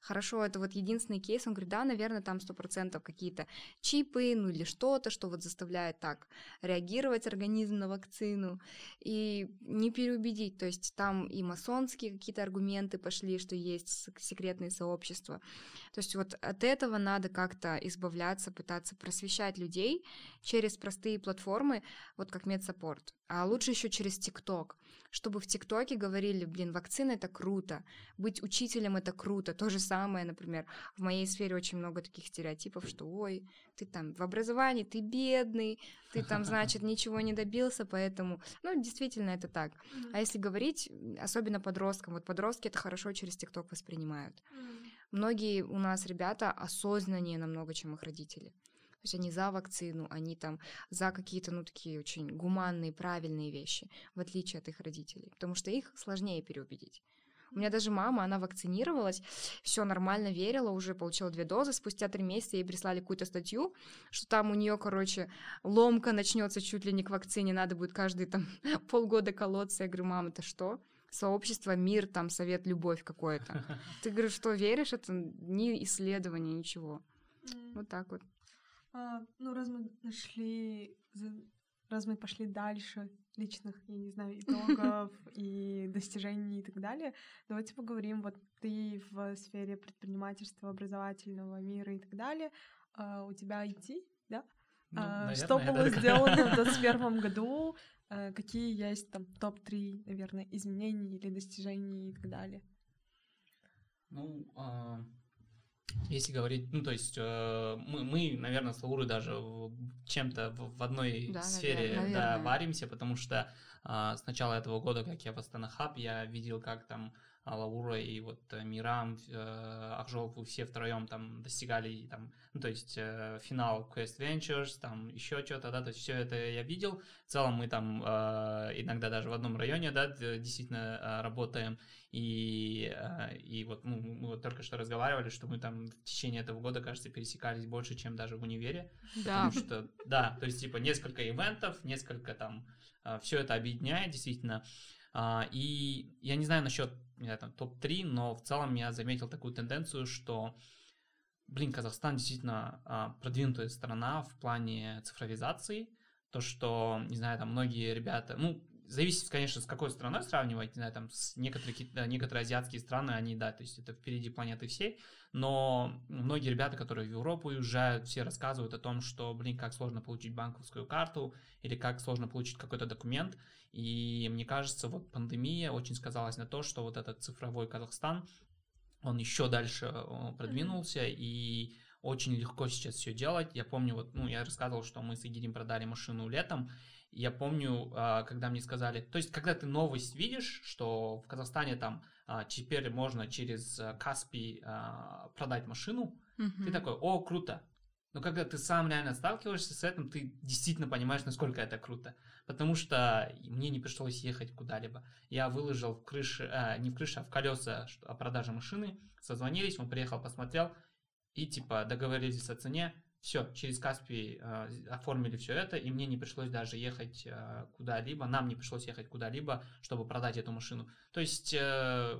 Хорошо, это вот единственный кейс. Он говорит, да, наверное, там сто процентов какие-то чипы, ну, или что-то, что вот заставляет так реагировать организм на вакцину. И не переубедить, то есть там и масонские какие-то аргументы пошли, что есть секретные сообщества. То есть вот от этого надо как-то избавляться, пытаться просвещать людей через простые платформы, вот как медсаппорт а лучше еще через ТикТок, чтобы в ТикТоке говорили, блин, вакцина это круто, быть учителем это круто. То же самое, например, в моей сфере очень много таких стереотипов, что, ой, ты там в образовании, ты бедный, ты там, значит, ничего не добился, поэтому, ну, действительно, это так. А если говорить, особенно подросткам, вот подростки это хорошо через ТикТок воспринимают. Многие у нас ребята осознаннее намного, чем их родители. То есть они за вакцину, они там за какие-то, ну, такие очень гуманные, правильные вещи, в отличие от их родителей. Потому что их сложнее переубедить. У меня даже мама, она вакцинировалась, все нормально верила, уже получила две дозы. Спустя три месяца ей прислали какую-то статью, что там у нее, короче, ломка начнется чуть ли не к вакцине, надо будет каждые там <laughs> полгода колоться. Я говорю, мама, это что? сообщество, мир, там, совет, любовь какой-то. <laughs> Ты говоришь, что веришь, это не исследование, ничего. Вот так вот. А, ну, раз мы нашли, раз мы пошли дальше личных, я не знаю, итогов <laughs> и достижений и так далее, давайте поговорим. Вот ты в сфере предпринимательства, образовательного мира и так далее. А, у тебя IT, да? Ну, а, наверное, что было сделано в <laughs> 2021 году? А, какие есть там топ-3, наверное, изменений или достижений и так далее? Ну, а, если говорить, ну, то есть э, мы, мы, наверное, с Лаурой даже чем-то в, в одной да, сфере наверное, да, варимся, потому что э, с начала этого года, как я в Астана Хаб, я видел, как там Лаура и вот э, Мирам, э, Ахжол, вы все втроем там достигали, там, ну, то есть э, финал Quest Ventures, там еще что-то, да, то есть все это я видел. В целом мы там иногда даже в одном районе, да, действительно работаем. И, и вот ну, мы вот только что разговаривали, что мы там в течение этого года, кажется, пересекались больше, чем даже в универе. Да. Потому что, да, то есть типа несколько ивентов, несколько там, все это объединяет действительно. А, и я не знаю насчет не знаю, там, топ-3, но в целом я заметил такую тенденцию, что, блин, Казахстан действительно а, продвинутая страна в плане цифровизации. То, что, не знаю, там многие ребята, ну, зависит, конечно, с какой страной сравнивать, знаю, там, с некоторые, некоторые азиатские страны, они, да, то есть это впереди планеты всей, но многие ребята, которые в Европу уезжают, все рассказывают о том, что, блин, как сложно получить банковскую карту или как сложно получить какой-то документ, и мне кажется, вот пандемия очень сказалась на то, что вот этот цифровой Казахстан, он еще дальше э, продвинулся, mm-hmm. и очень легко сейчас все делать. Я помню, вот, ну, я рассказывал, что мы с Игорем продали машину летом, я помню, а, когда мне сказали, то есть, когда ты новость видишь, что в Казахстане там а, теперь можно через а, Каспий продать машину, mm-hmm. ты такой, о, круто. Но когда ты сам реально сталкиваешься с этим, ты действительно понимаешь, насколько это круто. Потому что мне не пришлось ехать куда-либо. Я выложил в крыше, а, не в крыше, а в колеса о продаже машины. Созвонились, он приехал, посмотрел и типа договорились о цене все, через Каспий э, оформили все это, и мне не пришлось даже ехать э, куда-либо, нам не пришлось ехать куда-либо, чтобы продать эту машину. То есть, э,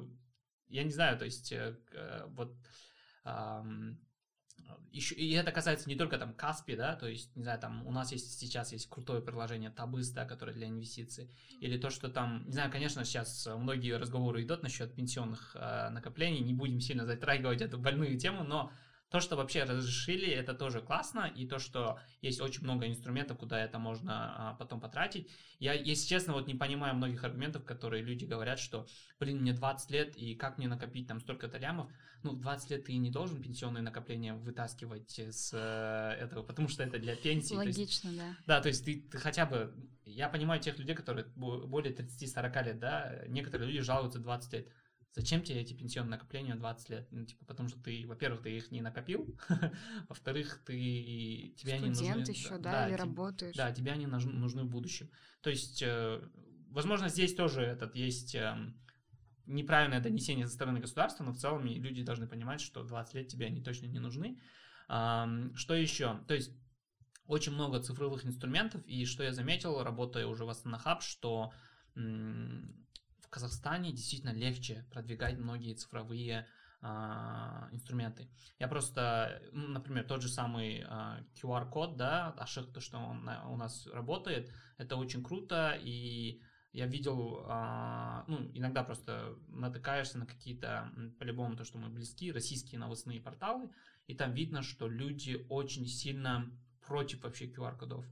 я не знаю, то есть, э, э, вот... Э, еще, и это касается не только там Каспи, да, то есть, не знаю, там у нас есть сейчас есть крутое приложение Табыс, да, которое для инвестиций, или то, что там, не знаю, конечно, сейчас многие разговоры идут насчет пенсионных э, накоплений, не будем сильно затрагивать эту больную тему, но то, что вообще разрешили, это тоже классно, и то, что есть очень много инструментов, куда это можно а, потом потратить. Я, если честно, вот не понимаю многих аргументов, которые люди говорят, что, блин, мне 20 лет, и как мне накопить там столько-то лямов? Ну, 20 лет ты не должен пенсионные накопления вытаскивать с э, этого, потому что это для пенсии. Логично, есть, да. Да, то есть ты, ты хотя бы... Я понимаю тех людей, которые более 30-40 лет, да, некоторые люди жалуются 20 лет. Зачем тебе эти пенсионные накопления 20 лет? Ну, типа, потому что ты, во-первых, ты их не накопил, <laughs> во-вторых, ты тебе они нужны. еще, да, да или работаешь. Да, тебе они нужны, в будущем. То есть, э, возможно, здесь тоже этот есть э, неправильное донесение со стороны государства, но в целом люди должны понимать, что 20 лет тебе они точно не нужны. Что еще? То есть, очень много цифровых инструментов, и что я заметил, работая уже в Астана Хаб, что в Казахстане действительно легче продвигать многие цифровые а, инструменты. Я просто, ну, например, тот же самый а, QR-код, да, Ашик, то, что он у нас работает, это очень круто, и я видел, а, ну, иногда просто натыкаешься на какие-то, по-любому, то, что мы близки, российские новостные порталы, и там видно, что люди очень сильно против вообще QR-кодов.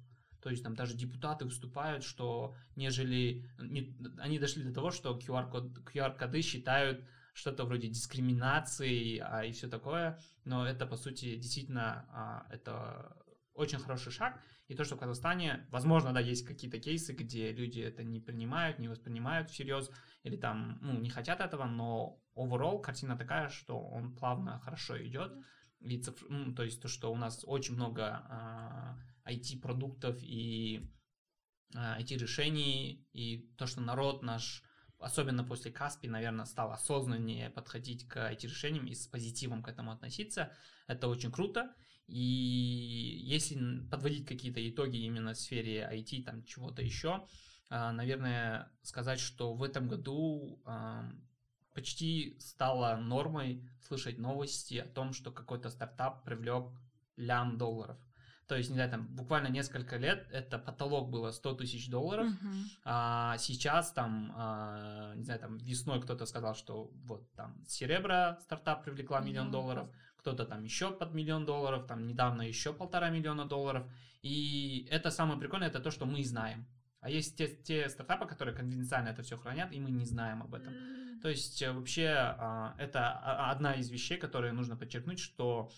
То есть там даже депутаты выступают, что нежели... Не, они дошли до того, что QR-код, QR-коды считают что-то вроде дискриминации а, и все такое, но это, по сути, действительно а, это очень хороший шаг. И то, что в Казахстане, возможно, да, есть какие-то кейсы, где люди это не принимают, не воспринимают всерьез, или там, ну, не хотят этого, но overall картина такая, что он плавно, хорошо идет. И цифр... ну, то есть то, что у нас очень много а, IT-продуктов и IT-решений, а, и то, что народ наш особенно после Каспи, наверное, стал осознаннее подходить к IT-решениям и с позитивом к этому относиться. Это очень круто. И если подводить какие-то итоги именно в сфере IT, там чего-то еще, а, наверное, сказать, что в этом году почти стало нормой слышать новости о том, что какой-то стартап привлек лям долларов. То есть, не знаю, там буквально несколько лет это потолок было 100 тысяч долларов, Мгм. а сейчас там, а, не знаю, там весной кто-то сказал, что вот там Серебра стартап привлекла миллион Миллион. долларов, кто-то там еще под миллион долларов, там недавно еще полтора миллиона долларов. И это самое прикольное, это то, что мы знаем. А есть те, те стартапы, которые конфиденциально это все хранят, и мы не знаем об этом. М. То есть э, вообще а, это а- одна из вещей, которые нужно подчеркнуть, что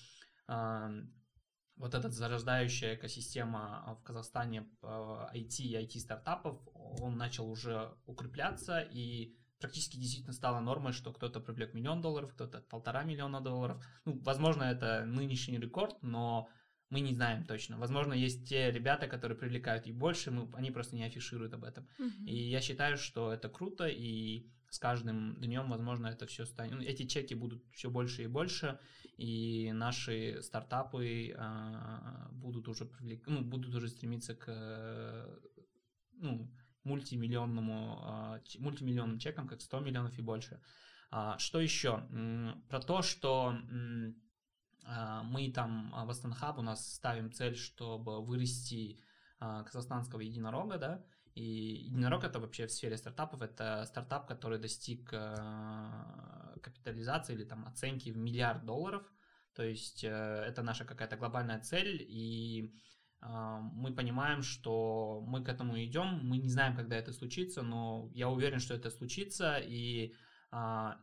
вот эта зарождающая экосистема а, в Казахстане а, IT и IT-стартапов, он начал уже укрепляться и практически действительно стало нормой, что кто-то привлек миллион долларов, кто-то полтора миллиона долларов. Ну, возможно, это нынешний рекорд, но мы не знаем точно. Возможно, есть те ребята, которые привлекают и больше, мы, они просто не афишируют об этом. Мгм. И я считаю, что это круто, и с каждым днем, возможно, это все станет. ну, Эти чеки будут все больше и больше, и наши стартапы а, будут уже привлек... ну, будут уже стремиться к э, ну, мультимиллионному, ч- мультимиллионным чекам, как 100 миллионов и больше. А, Что еще? Про то, что а, мы там в Астанхаб у нас ставим цель, чтобы вырасти казахстанского единорога, да, и единорог это вообще в сфере стартапов, это стартап, который достиг а, капитализации или там оценки в миллиард долларов, то есть э, это наша какая-то глобальная цель, и а, мы понимаем, что мы к этому идем, мы не знаем, когда это случится, но я уверен, что это случится, и а,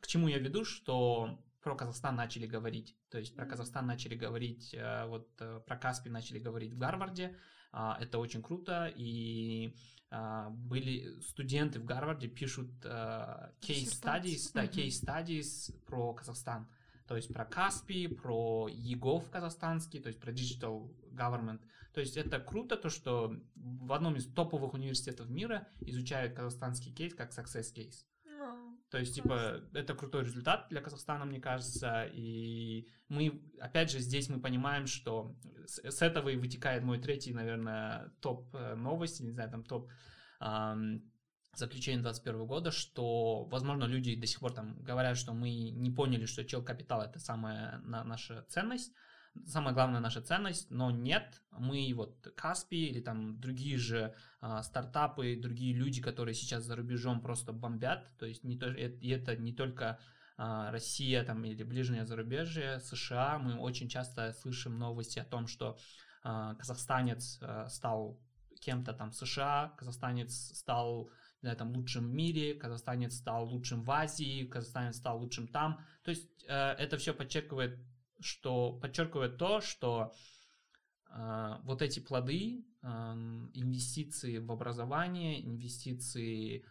к чему я веду, что про Казахстан начали говорить, то есть про. Казахстан начали говорить, э, вот э, про Каспий начали говорить в Гарварде, это очень круто, и а, были студенты в Гарварде пишут case Диссертации. studies, да, case studies про Казахстан, то есть про Каспий, про ЕГОВ казахстанский, то есть про digital government. То есть это круто, то, что в одном из топовых университетов мира изучают казахстанский кейс как success case. То есть, типа, это крутой результат для Казахстана, мне кажется. И мы, опять же, здесь мы понимаем, что с, этого и вытекает мой третий, наверное, топ э, новости, не знаю, там топ ам, заключение 2021 года, что, возможно, люди до сих пор там говорят, что мы не поняли, что чел капитал это самая на- наша ценность, самая главная наша ценность, но нет, мы вот Каспи или там другие же а, стартапы, другие люди, которые сейчас за рубежом просто бомбят, то есть не то, э- и это не только а, Россия там или ближнее зарубежье, США, мы очень часто слышим новости о том, что а, казахстанец а, стал кем-то там США, казахстанец стал не знаю, там лучшим в мире, казахстанец стал лучшим в Азии, казахстанец стал лучшим там. То есть э, это все подчеркивает, что подчеркивает то, что э, вот эти плоды, эм, инвестиции в образование, инвестиции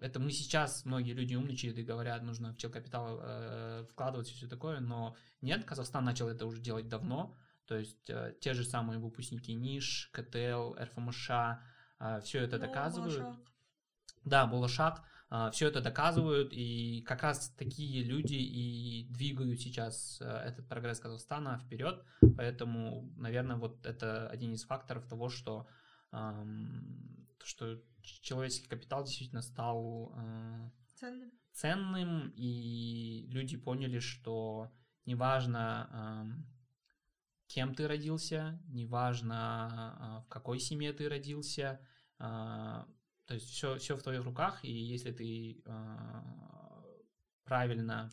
это мы сейчас, многие люди умничают и говорят, нужно в челкапитал э, вкладывать и все такое, но нет, Казахстан начал это уже делать давно, то есть э, те же самые выпускники НИШ, КТЛ, РФМШ, все это ну, доказывают. Болашак. Да, Булашак, все это доказывают, и как раз такие люди и двигают сейчас э, этот прогресс Казахстана вперед, поэтому, наверное, вот это один из факторов того, что, что человеческий капитал действительно стал э, Ценным. ценным, и люди поняли, что неважно, кем ты родился, неважно, а, в какой семье ты родился, а, то есть все, все в твоих руках, и если ты а, правильно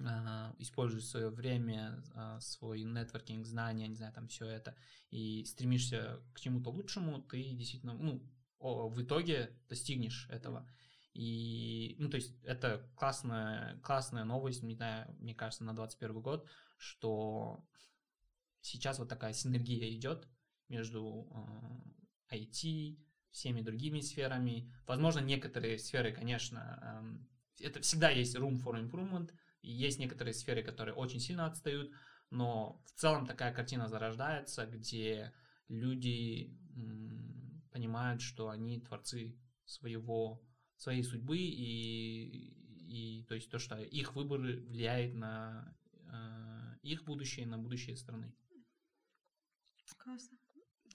а, используешь свое время, а, свой нетворкинг, знания, не знаю, там все это, и стремишься к чему-то лучшему, ты действительно, ну, в итоге достигнешь этого. И, ну, то есть, это классная, классная новость, не знаю, мне кажется, на 21 год, что сейчас вот такая синергия идет между IT, всеми другими сферами. Возможно, некоторые сферы, конечно, эм, это всегда есть room for improvement, есть некоторые сферы, которые очень сильно отстают, но в целом такая картина зарождается, где люди понимают, что они творцы своего своей судьбы и, и то есть то, что их выбор влияет на э, их будущее, на будущее страны. Классно.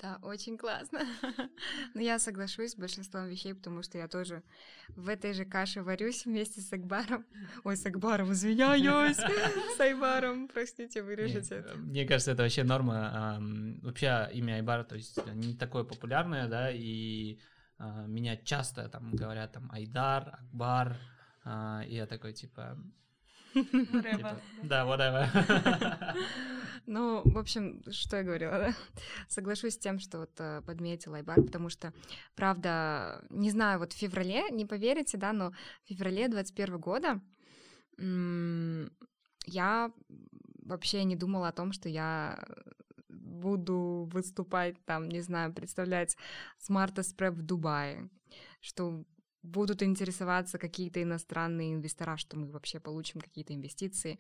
Да, очень классно. <laughs> Но я соглашусь с большинством вещей, потому что я тоже в этой же каше варюсь вместе с Акбаром. Ой, с Акбаром, извиняюсь. <laughs> С Айбаром, простите, вырежете это. Мне кажется, это вообще норма. Вообще имя Айбар, то есть не такое популярное, да, и а, меня часто там говорят там Айдар, Акбар, а, и я такой типа... Whatever. Да, whatever. <laughs> Ну, в общем, что я говорила, да? Соглашусь с тем, что вот э, подметила Айбар, потому что, правда, не знаю, вот в феврале, не поверите, да, но в феврале 21 года я вообще не думала о том, что я буду выступать там, не знаю, представлять Smart Prep в Дубае, что будут интересоваться какие-то иностранные инвестора, что мы вообще получим какие-то инвестиции.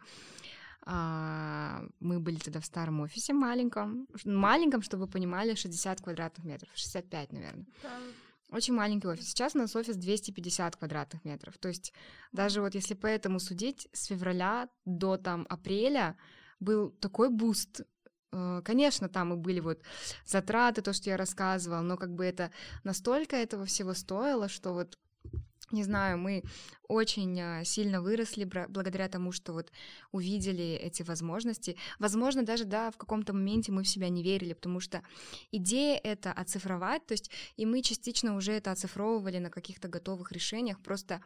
А, мы были тогда в старом офисе маленьком, маленьком, чтобы вы понимали, 60 квадратных метров, 65, наверное. Очень маленький офис. Сейчас у нас офис 250 квадратных метров. То есть даже вот если по этому судить, с февраля до там апреля был такой boost э, Конечно, там и были вот затраты, то, что я рассказывала, но как бы это настолько этого всего стоило, что вот не знаю, мы очень а, сильно выросли благодаря тому, что вот увидели эти возможности. Возможно, даже, да, в каком-то моменте мы в себя не верили, потому что идея это оцифровать, то есть и мы частично уже это оцифровывали на каких-то готовых решениях, просто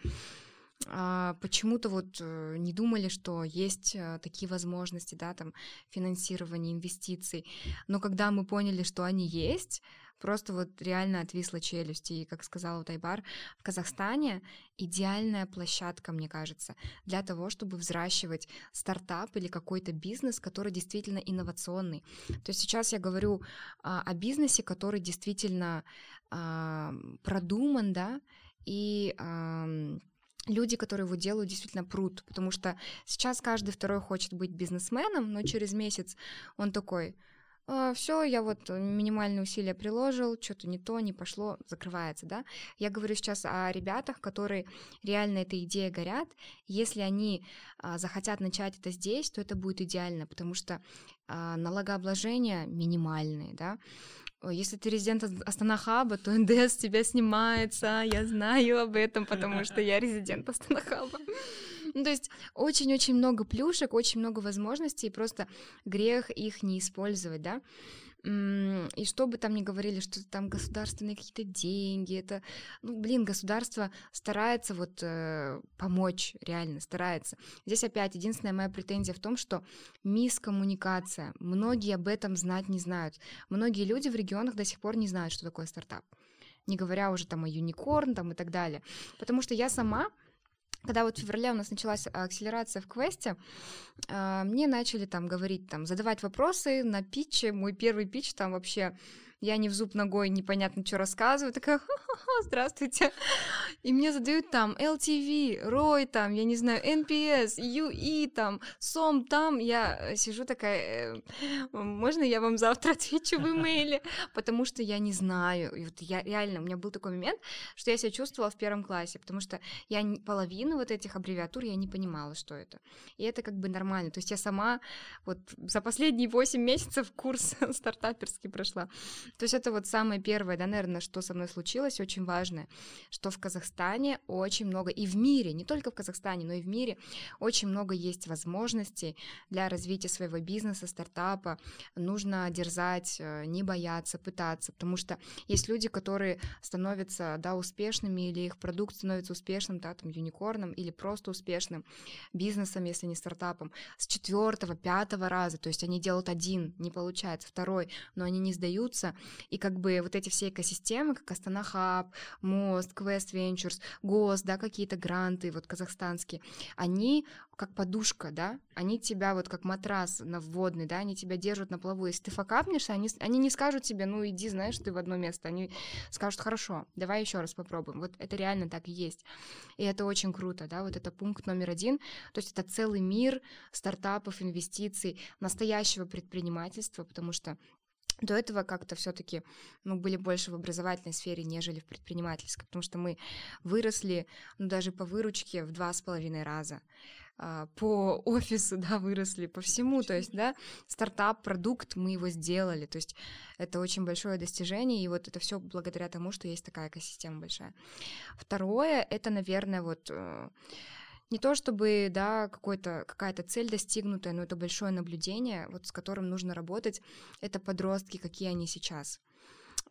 почему-то вот э, не думали, что есть э, такие возможности, да, там, финансирования, инвестиций. Но когда мы поняли, что они есть, просто вот реально отвисла челюсть. И, как сказала Тайбар, в Казахстане идеальная площадка, мне кажется, для того, чтобы взращивать стартап или какой-то бизнес, который действительно инновационный. То есть сейчас я говорю а, о бизнесе, который действительно а, продуман, да, и а, люди, которые его делают, действительно прут, потому что сейчас каждый второй хочет быть бизнесменом, но через месяц он такой, «А, все, я вот минимальные усилия приложил, что-то не то, не пошло, закрывается, да. Я говорю сейчас о ребятах, которые реально этой идеей горят. Если они а, захотят начать это здесь, то это будет идеально, потому что а, налогообложения минимальные, да. Если ты резидент Астанахаба, то НДС тебя снимается. Я знаю об этом, потому что я резидент Астанахаба. Ну, то есть очень-очень много плюшек, очень много возможностей, и просто грех их не использовать, да. И что бы там ни говорили, что там государственные какие-то деньги, это, ну, блин, государство старается вот э, помочь, реально старается. Здесь опять единственная моя претензия в том, что мискоммуникация. Многие об этом знать не знают. Многие люди в регионах до сих пор не знают, что такое стартап. Не говоря уже там о юникорн там и так далее. Потому что я сама когда вот в феврале у нас началась акселерация в квесте, а, мне начали там говорить, там, задавать вопросы на питче. Мой первый питч там вообще я не в зуб ногой, непонятно, что рассказываю, такая, Ха-ха-ха, здравствуйте. И мне задают там LTV, ROI там, я не знаю, NPS, UE там, SOM там. Я сижу такая, «Э, можно я вам завтра отвечу в имейле? Потому что я не знаю. И вот я реально, у меня был такой момент, что я себя чувствовала в первом классе, потому что я половину вот этих аббревиатур я не понимала, что это. И это как бы нормально. То есть я сама вот за последние 8 месяцев курс <laughs> стартаперский прошла. То есть это вот самое первое, да, наверное, что со мной случилось, очень важное, что в Казахстане очень много, и в мире, не только в Казахстане, но и в мире, очень много есть возможностей для развития своего бизнеса, стартапа. Нужно дерзать, э, не бояться, пытаться, потому что есть люди, которые становятся, да, успешными, или их продукт становится успешным, да, там, юникорном, или просто успешным бизнесом, если не стартапом, с четвертого, пятого раза, то есть они делают один, не получается, второй, но они не сдаются, и как бы вот эти все экосистемы, как Астана Хаб, Мост, Quest Ventures, ГОС, да, какие-то гранты вот казахстанские, они как подушка, да, они тебя вот как матрас на вводный, да, они тебя держат на плаву. Если ты факапнешься, они, они не скажут тебе, ну иди, знаешь, ты в одно место, они скажут, хорошо, давай еще раз попробуем. Вот это реально так и есть. И это очень круто, да, вот это пункт номер один. То есть это целый мир стартапов, инвестиций, настоящего предпринимательства, потому что до этого как-то все-таки мы были больше в образовательной сфере, нежели в предпринимательской, потому что мы выросли, ну, даже по выручке в два с половиной раза а, по <laughs> офису, да, выросли, по всему, то есть, да, стартап, продукт, мы его сделали, то есть это очень большое достижение, и вот это все благодаря тому, что есть такая экосистема большая. Второе, это, наверное, вот э, не то чтобы, да, какой-то, какая-то цель достигнутая, но это большое наблюдение, вот с которым нужно работать, это подростки, какие они сейчас.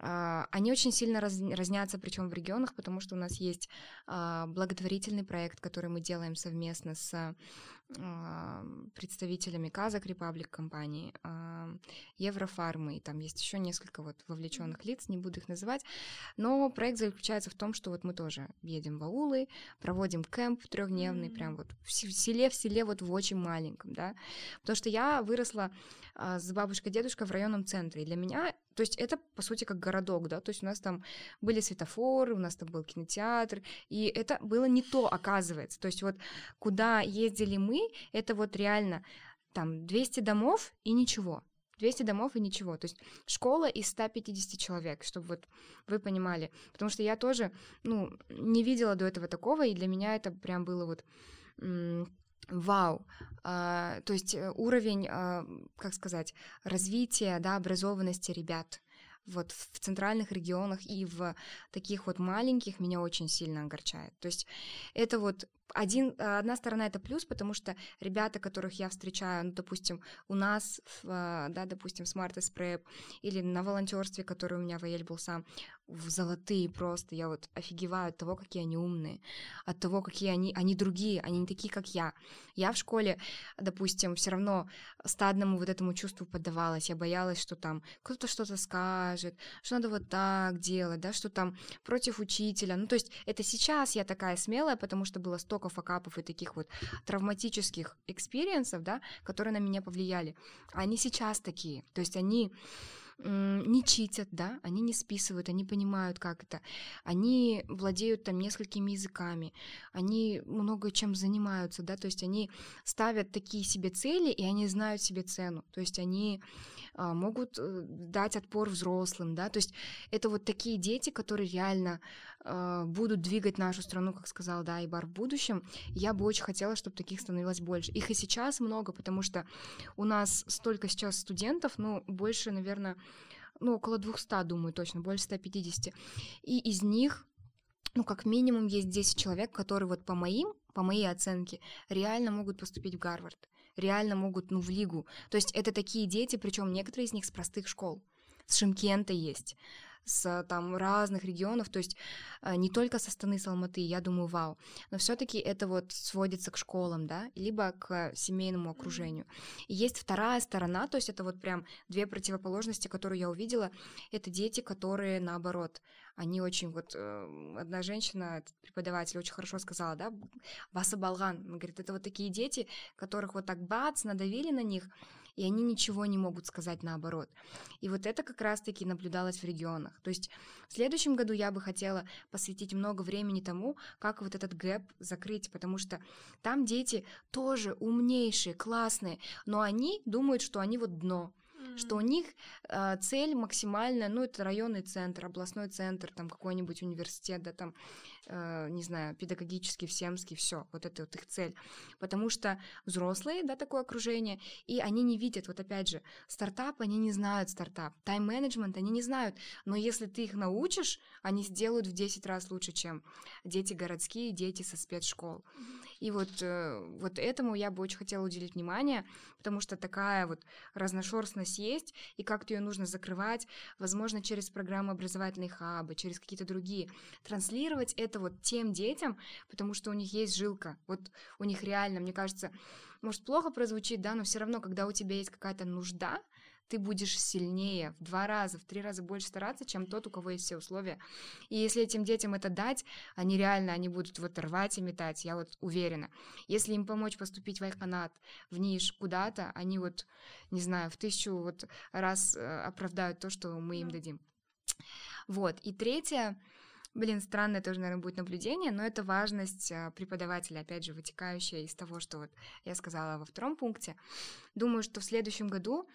Uh, они очень сильно раз, разнятся, причем в регионах, потому что у нас есть uh, благотворительный проект, который мы делаем совместно с представителями Казак Republic компании, Еврофармы, и там есть еще несколько вот вовлеченных лиц, не буду их называть, но проект заключается в том, что вот мы тоже едем в аулы, проводим кемп трехдневный, mm-hmm. прям вот в селе, в селе вот в очень маленьком, да, потому что я выросла а, с бабушкой-дедушкой в районном центре, и для меня, то есть это, по сути, как городок, да, то есть у нас там были светофоры, у нас там был кинотеатр, и это было не то, оказывается, то есть вот куда ездили мы, это вот реально там 200 домов и ничего, 200 домов и ничего. То есть школа из 150 человек, чтобы вот вы понимали. Потому что я тоже, ну, не видела до этого такого, и для меня это прям было вот вау, а, то есть э, уровень, а, как сказать, развития, да, образованности ребят вот в центральных регионах и в таких вот маленьких меня очень сильно огорчает. То есть это вот один, одна сторона это плюс, потому что ребята, которых я встречаю, ну, допустим, у нас, да, допустим, Smart Prep или на волонтерстве, который у меня в Аэль был сам, в золотые просто. Я вот офигеваю от того, какие они умные, от того, какие они, они другие, они не такие, как я. Я в школе, допустим, все равно стадному вот этому чувству поддавалась. Я боялась, что там кто-то что-то скажет, что надо вот так делать, да, что там против учителя. Ну, то есть это сейчас я такая смелая, потому что было столько fuckup ов и таких вот травматических experience ов, да, которые на меня повлияли. Они сейчас такие. То есть они не читят, да, они не списывают, они понимают, как это. Они владеют там несколькими языками, они много чем занимаются, да, то есть они ставят такие себе цели, и они знают себе цену, то есть они а, могут э, дать отпор взрослым, да, то есть это вот такие дети, которые реально будут двигать нашу страну, как сказал, да, Айбар в будущем. Я бы очень хотела, чтобы таких становилось больше. Их и сейчас много, потому что у нас столько сейчас студентов, ну, больше, наверное, ну, около 200, думаю, точно, больше 150. И из них ну, как минимум есть 10 человек, которые вот по моим, по моей оценке, реально могут поступить в Гарвард, реально могут, ну, в лигу. То есть это такие дети, причем некоторые из них с простых школ. С Шимкента есть, с там разных регионов, то есть э, не только со Астаны, с Алматы, я думаю, вау, но все-таки это вот сводится к школам, да, либо к семейному окружению. И есть вторая сторона, то есть это вот прям две противоположности, которые я увидела, это дети, которые наоборот, они очень вот э, одна женщина, преподаватель, очень хорошо сказала, да, Баса Балган, говорит, это вот такие дети, которых вот так бац, надавили на них, и они ничего не могут сказать наоборот. И вот это как раз-таки наблюдалось в регионах. То есть в следующем году я бы хотела посвятить много времени тому, как вот этот гэп закрыть, потому что там дети тоже умнейшие, классные, но они думают, что они вот дно, что у них э, цель максимальная, ну, это районный центр, областной центр, там какой-нибудь университет, да, там, э, не знаю, педагогический, всемский, все, вот это вот их цель. Потому что взрослые, да, такое окружение, и они не видят, вот опять же, стартап, они не знают стартап, тайм-менеджмент они не знают, но если ты их научишь, они сделают в 10 раз лучше, чем дети городские, дети со спецшкол. И вот, э, вот этому я бы очень хотела уделить внимание, потому что такая вот разношерстность есть, и как-то ее нужно закрывать, возможно, через программы образовательной хабы, через какие-то другие. Транслировать это вот тем детям, потому что у них есть жилка. Вот у них реально, мне кажется, может, плохо прозвучит, да, но все равно, когда у тебя есть какая-то нужда, ты будешь сильнее, в два раза, в три раза больше стараться, чем тот, у кого есть все условия. И если этим детям это дать, они реально, они будут вот рвать и метать, я вот уверена. Если им помочь поступить в Айханат, в Ниш, куда-то, они вот, не знаю, в тысячу вот раз э, оправдают то, что мы им дадим. Вот, и третье, Блин, странное тоже, наверное, будет наблюдение, но это важность э, преподавателя, опять же, вытекающая из того, что вот я сказала во втором пункте. Думаю, что в следующем году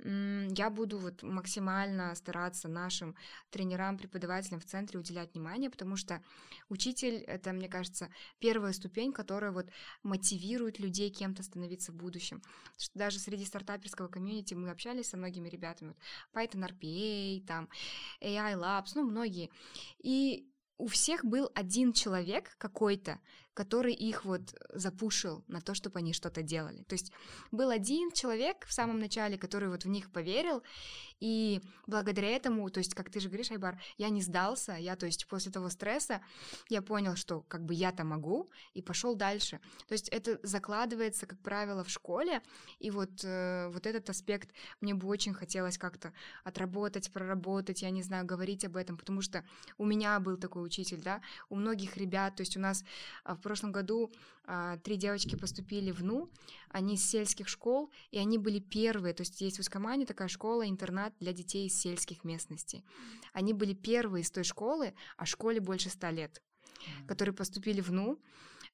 я буду вот максимально стараться нашим тренерам, преподавателям в центре уделять внимание, потому что учитель — это, мне кажется, первая ступень, которая вот мотивирует людей кем-то становиться в будущем. Что даже среди стартаперского комьюнити мы общались со многими ребятами, вот Python RPA, там AI Labs, ну, многие. И у всех был один человек какой-то, который их вот запушил на то, чтобы они что-то делали. То есть был один человек в самом начале, который вот в них поверил, и благодаря этому, то есть, как ты же говоришь, Айбар, я не сдался, я, то есть, после того стресса я понял, что как бы я-то могу, и пошел дальше. То есть это закладывается, как правило, в школе, и вот, э, вот этот аспект мне бы очень хотелось как-то отработать, проработать, я не знаю, говорить об этом, потому что у меня был такой учитель, да, у многих ребят, то есть у нас а, в прошлом году а, три девочки поступили в НУ, они из сельских школ, и они были первые, то есть есть в Ускомане такая школа, интернат для детей из сельских местностей. Они были первые из той школы, а школе больше ста лет, которые поступили в НУ,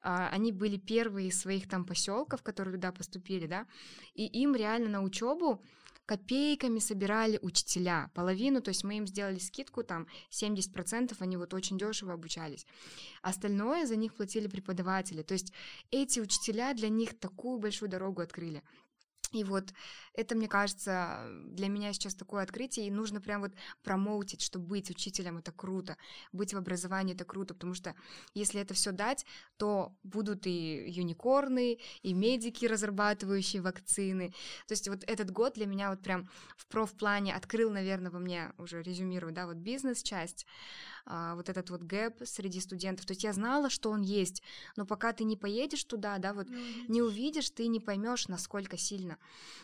а, они были первые из своих там поселков, которые туда поступили, да, и им реально на учебу копейками собирали учителя, половину, то есть мы им сделали скидку, там 70%, они вот очень дешево обучались. Остальное за них платили преподаватели, то есть эти учителя для них такую большую дорогу открыли. И вот это, мне кажется, для меня сейчас такое открытие, и нужно прям вот промоутить, что быть учителем — это круто, быть в образовании — это круто, потому что если это все дать, то будут и юникорны, и медики, разрабатывающие вакцины. То есть вот этот год для меня вот прям в профплане открыл, наверное, во мне, уже резюмирую, да, вот бизнес-часть, а, вот этот вот гэп среди студентов. То есть я знала, что он есть, но пока ты не поедешь туда, да, вот mm-hmm. не увидишь, ты не поймешь, насколько сильно.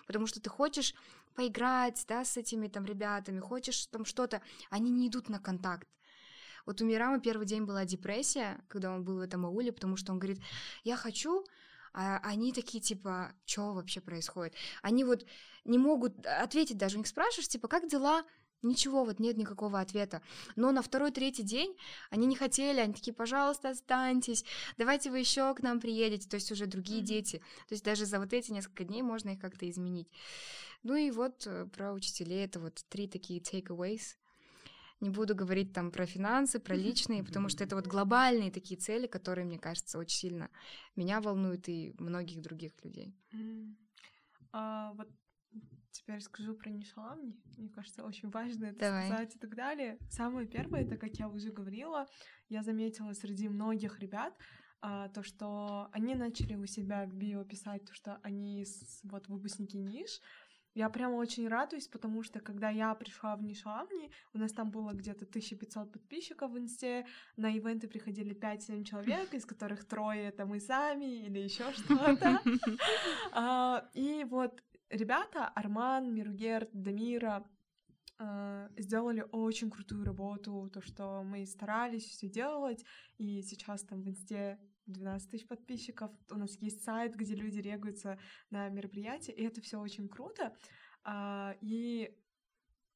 Потому что ты хочешь поиграть, да, с этими там ребятами, хочешь там что-то, они не идут на контакт. Вот у Мирама первый день была депрессия, когда он был в этом ауле, потому что он говорит, я хочу, а они такие, типа, что вообще происходит? Они вот не могут ответить даже, у них спрашиваешь, типа, как дела? Ничего, вот нет никакого ответа. Но на второй-третий день они не хотели, они такие, пожалуйста, останьтесь, давайте вы еще к нам приедете, то есть уже другие mm-hmm. дети. То есть даже за вот эти несколько дней можно их как-то изменить. Ну и вот э, про учителей это вот три такие takeaways. Не буду говорить там про финансы, про личные, потому что это вот глобальные такие цели, которые, мне кажется, очень сильно меня волнуют и многих других людей. Mm. А, вот Теперь скажу про Нишаламни. Мне кажется, очень важно это Давай. сказать и так далее. Самое первое, это, как я уже говорила, я заметила среди многих ребят, а, то, что они начали у себя в био писать, то, что они с, вот выпускники ниш. Я прямо очень радуюсь, потому что когда я пришла в Нишаламни, у нас там было где-то 1500 подписчиков в инсте, на ивенты приходили 5-7 человек, из которых трое это мы сами или еще <laughs> что-то. А, и вот ребята, Арман, Миргерт, Дамира, э, сделали очень крутую работу, то, что мы старались все делать, и сейчас там в инсте 12 тысяч подписчиков, у нас есть сайт, где люди регаются на мероприятия, и это все очень круто. А, и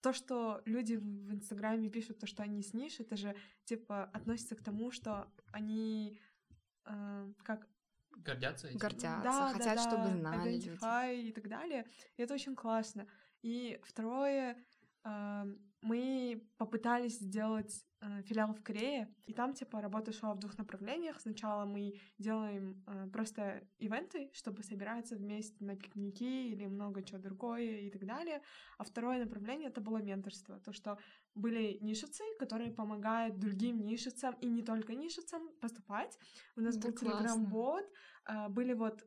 то, что люди в Инстаграме пишут, то, что они снишь, это же, типа, относится к тому, что они э, как Гордятся этим? Гордятся, да, хотят, да, чтобы да, знали люди. и так далее. И это очень классно. И второе, мы попытались сделать э, филиал в Корее, и там, типа, работа шла в двух направлениях. Сначала мы делаем э, просто ивенты, чтобы собираться вместе на пикники или много чего другое и так далее. А второе направление — это было менторство. То, что были нишицы, которые помогают другим нишицам и не только нишицам поступать. У нас это был телеграм-бот, э, были вот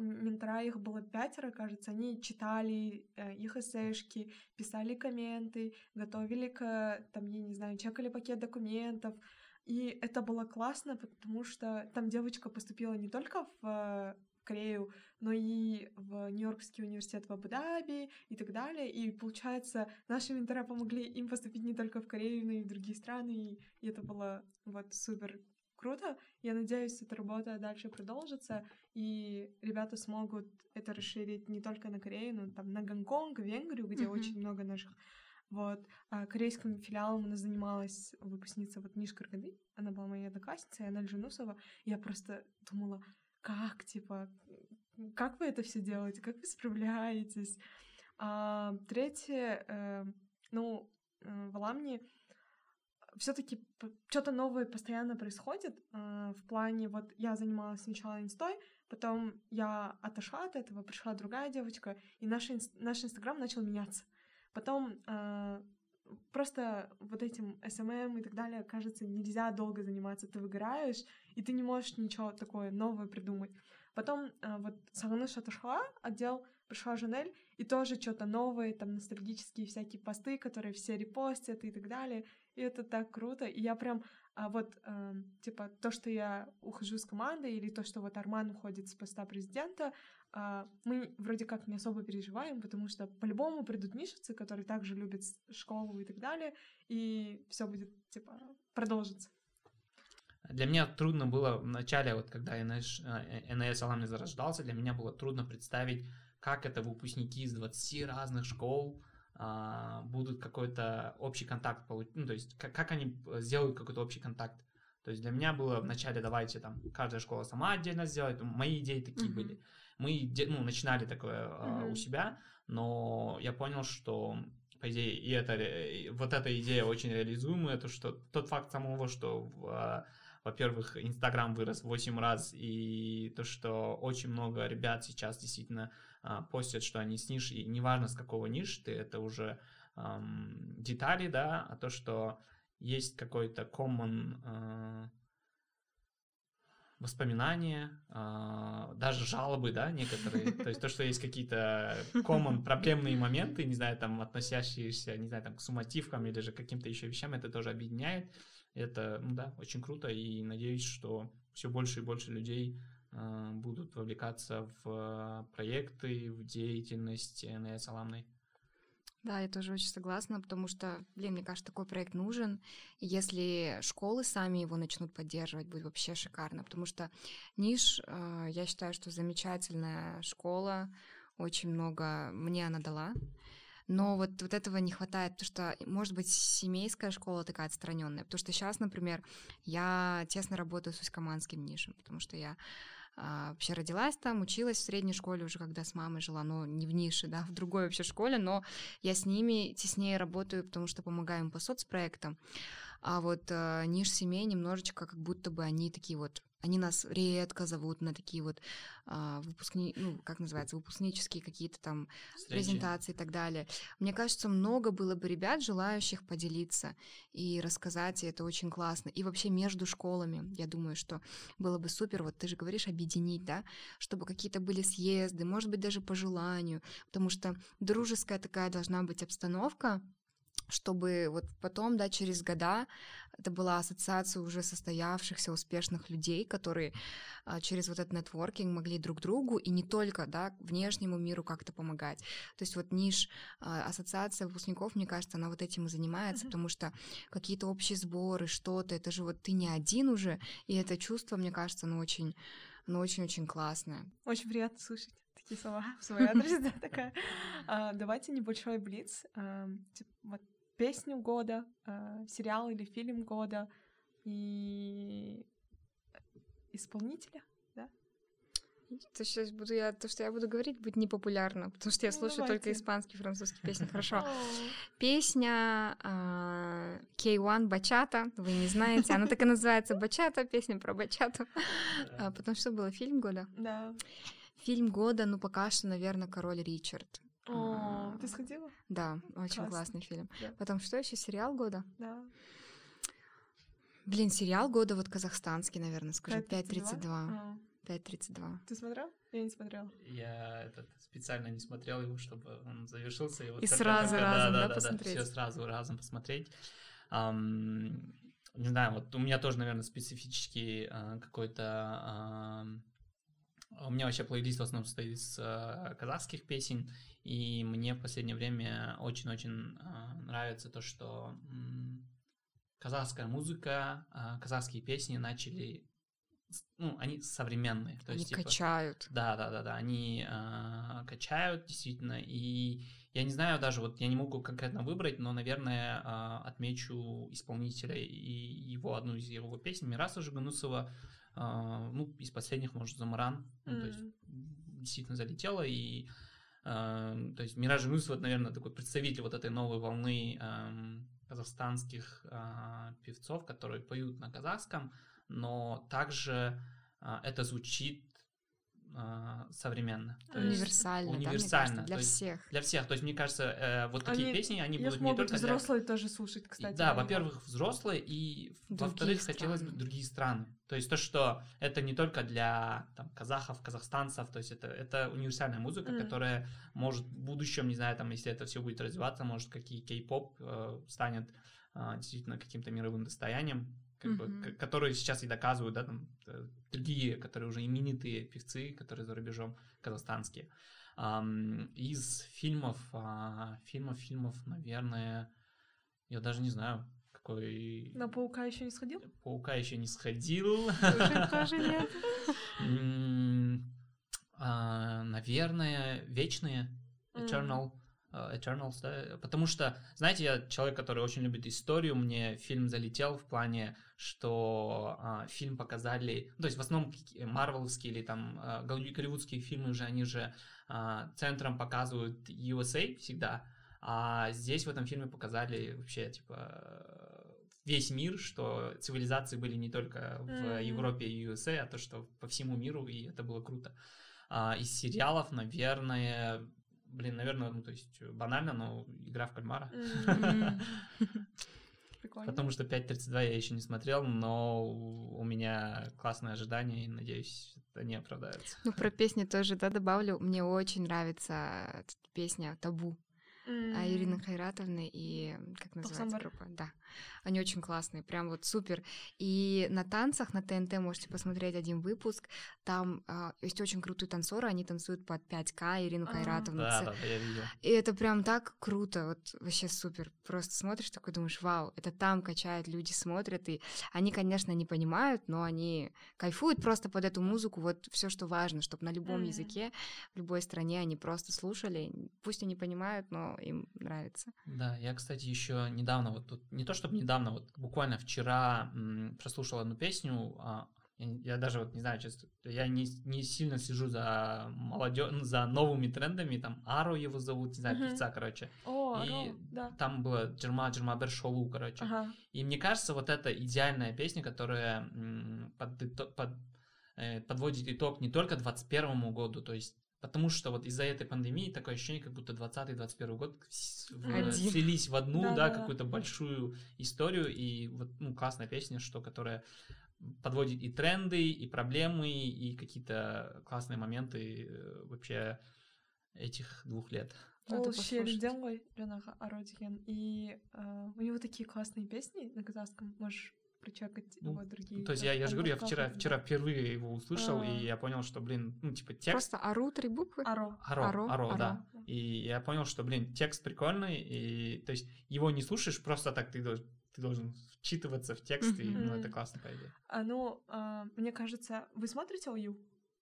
ментора их было пятеро, кажется, они читали э, их эсэшки, писали комменты, готовили к, там, я не знаю, чекали пакет документов, и это было классно, потому что там девочка поступила не только в Корею, но и в Нью-Йоркский университет в Абу-Даби и так далее. И получается, наши ментора помогли им поступить не только в Корею, но и в другие страны, и это было вот супер круто. Я надеюсь, эта работа дальше продолжится, и ребята смогут это расширить не только на Корею, но там на Гонконг, Венгрию, где mm-hmm. очень много наших вот. А корейским филиалом она занималась выпускница вот Ниш Каргады. Она была моей одноклассницей, она Джунусова. Я просто думала, как, типа, как вы это все делаете, как вы справляетесь? А третье, э, ну, э, в Аламне все-таки что-то новое постоянно происходит э, в плане вот я занималась сначала инстой, потом я отошла от этого, пришла другая девочка, и наш, наш инстаграм начал меняться. Потом э, просто вот этим SMM и так далее, кажется, нельзя долго заниматься, ты выгораешь, и ты не можешь ничего такое новое придумать. Потом э, вот Саганыш отошла, отдел пришла Жанель, и тоже что-то новое, там ностальгические всякие посты, которые все репостят и так далее. И это так круто. И я прям а вот, э, типа, то, что я ухожу с команды, или то, что вот Арман уходит с поста президента, мы вроде как не особо переживаем, потому что по-любому придут мишицы, которые также любят школу и так далее, и все будет, типа, продолжится. Для меня трудно было в начале, вот когда НС, НС Аламни зарождался, для меня было трудно представить, как это выпускники из 20 разных школ, а, будут какой-то общий контакт получить, ну, то есть как, как они сделают какой-то общий контакт. То есть для меня было вначале давайте там каждая школа сама отдельно сделает, мои идеи такие mm-hmm. были. Мы ну, начинали такое mm-hmm. у себя, но я понял, что по идее, и это, и вот эта идея очень реализуемая, то что тот факт самого, что а, во-первых, Инстаграм вырос в 8 раз, и то, что очень много ребят сейчас действительно а, постят, что они с ниш, и неважно с какого ниш ты, это уже эм, детали, да, а то, что есть какой-то common э, воспоминания, э, даже жалобы, да, некоторые, то есть то, что есть какие-то common проблемные моменты, не знаю, там, относящиеся, не знаю, там, к сумативкам или же каким-то еще вещам, это тоже объединяет, это, ну да, очень круто, и надеюсь, что все больше и больше людей Э, будут вовлекаться в э, проекты, в деятельность НС Аламной. Да, я тоже очень согласна, потому что, блин, мне кажется, такой проект нужен. И если школы сами его начнут поддерживать, будет вообще шикарно, потому что Ниш, э, я считаю, что замечательная школа, очень много мне она дала. Но вот, вот этого не хватает, потому что, может быть, семейская школа такая отстраненная. Потому что сейчас, например, я тесно работаю с Усть-Каманским нишем, потому что я а, вообще родилась там, училась в средней школе уже, когда с мамой жила, но не в нише, да, <laughs> в другой вообще школе, но я с ними теснее работаю, потому что помогаю им по соцпроектам. А вот э, ниш семей немножечко как будто бы они такие вот они нас редко зовут на такие вот а, выпускни, ну, как называется, выпускнические какие-то там Встречи. презентации и так далее. Мне кажется, много было бы ребят, желающих поделиться и рассказать, и это очень классно. И вообще между школами, я думаю, что было бы супер, вот ты же говоришь, объединить, да, чтобы какие-то были съезды, может быть, даже по желанию, потому что дружеская такая должна быть обстановка, чтобы вот потом, да, через года это была ассоциация уже состоявшихся успешных людей, которые а, через вот этот нетворкинг могли друг другу и не только, да, внешнему миру как-то помогать. То есть вот ниш а, ассоциация выпускников, мне кажется, она вот этим и занимается, mm-hmm. потому что какие-то общие сборы, что-то, это же вот ты не один уже, и это чувство, мне кажется, оно очень, оно очень-очень классное. Очень приятно слышать такие слова <laughs> в свой адрес, да, такая. А, давайте небольшой блиц. Вот песню года, э, сериал или фильм года и исполнителя, да? То сейчас буду я, то, что я буду говорить, будет непопулярно, потому что я ну, слушаю давайте. только испанские, французские песни. Хорошо. <laughs> Песня э, K1 Бачата, вы не знаете, она так и называется Бачата, песня про Бачату. <laughs> А, потому что было фильм года. Да. Фильм года, ну пока что, наверное, Король Ричард. О, ты сходила? Да, очень Классно. классный фильм. Да. Потом что еще? Сериал года? Да. Блин, сериал года вот казахстанский, наверное, скажу. 5.32. 5.32. А. Ты смотрел? Я не смотрела. Я этот, специально не смотрел его, чтобы он завершился. И, вот и сразу только, разом, да, да, да, посмотреть? Да, все сразу разом посмотреть. Um, не знаю, вот у меня тоже, наверное, специфический uh, какой-то... Uh, меня вообще плейлист в основном состоит из uh, казахских песен, и мне в последнее время очень-очень э, нравится то, что э, казахская музыка, э, казахские песни начали, ну, они современные. То они есть, типа, качают. Да, да, да, да, они э, качают действительно, и я не знаю даже, вот я не могу конкретно выбрать, но, наверное, э, отмечу исполнителя и его одну из его песен Мираса Жиганусова, э, ну, из последних, может, Замаран, mm. ну, то есть действительно залетела, и э, то есть Мираж Юнус, вот, наверное, такой представитель вот этой новой волны казахстанских э, певцов, которые поют на казахском, но также это звучит а, современно. То универсально, есть, универсально. Да, кажется, для есть, всех. Для всех. То есть, мне кажется, э, вот такие они, песни, они будут не только взрослые для... тоже слушать, кстати. Да, во-первых, взрослые, и во-вторых, хотелось бы другие страны. То есть то, что это не только для там, казахов, казахстанцев, то есть это, это универсальная музыка, mm. которая может в будущем, не знаю, там, если это все будет развиваться, может, какие кей-поп э, станет э, действительно каким-то мировым достоянием как mm-hmm. бы, которые сейчас и доказывают, да, там э, другие, которые уже именитые певцы, которые за рубежом казахстанские. Um, из фильмов, uh, фильмов, фильмов, наверное, я даже не знаю, какой... На паука еще не сходил? Паука еще не сходил. Тоже нет. А, наверное, вечные. Eternal. Э, Eternals, да, потому что, знаете, я человек, который очень любит историю, мне фильм залетел в плане, что а, фильм показали, ну, то есть в основном марвеловские или там а, голливудские фильмы уже, они же а, центром показывают USA всегда, а здесь в этом фильме показали вообще, типа, весь мир, что цивилизации были не только в mm-hmm. Европе и USA, а то, что по всему миру, и это было круто. А, из сериалов, наверное, блин, наверное, ну, то есть э, банально, но игра в кальмара. <laughs> Прикольно. Потому что 5.32 я еще не смотрел, но у меня классное ожидание, и надеюсь, это не оправдается. Ну, про песни тоже, да, добавлю. Мне очень нравится песня «Табу». Mm. Ирины Хайратовны и как называется группа? Да, они очень классные, прям вот супер. И на танцах на ТНТ можете посмотреть один выпуск. Там э, есть очень крутые танцоры, они танцуют под 5К Ирину Хайратовну. Да, да, я видел. И это прям так круто, вот вообще супер. Просто смотришь такой, думаешь, вау, это там качают, люди смотрят, и они, конечно, не понимают, но они кайфуют просто под эту музыку. Вот все, что важно, чтобы на любом mm. языке, в любой стране они просто слушали. Пусть они понимают, но им нравится. Да, я, кстати, еще недавно, вот тут, не то чтобы недавно, вот буквально вчера м, прослушал одну песню, а, я, я даже вот не знаю, честно, я не, не сильно слежу за молодежь, ну, за новыми трендами, там Аро его зовут, не знаю, uh-huh. певца, короче. О, и Аро, да. там было Джерма Джерма Бершолу, короче. Ага. И мне кажется, вот это идеальная песня, которая м, под, под, э, подводит итог не только 21 году, то есть Потому что вот из-за этой пандемии такое ощущение, как будто 20-21 год Один. слились в одну, да, да, да, какую-то большую историю. И вот, ну, классная песня, что которая подводит и тренды, и проблемы, и какие-то классные моменты э, вообще этих двух лет. Ол шерден ғой жаңағы аро деген и э, у него такие классные песни на казахском можешь прочекать ну, его другие. То есть я, я же говорю, я вчера, вчера впервые его услышал, а... и я понял, что, блин, ну, типа, текст... Просто ару три буквы? Аро. Аро, аро, аро, аро да. И я понял, что, блин, текст прикольный, и, то есть, его не слушаешь просто так, ты должен, ты должен вчитываться в текст, и, ну, это классно, по идее. А, ну, а, мне кажется, вы смотрите ОЮ?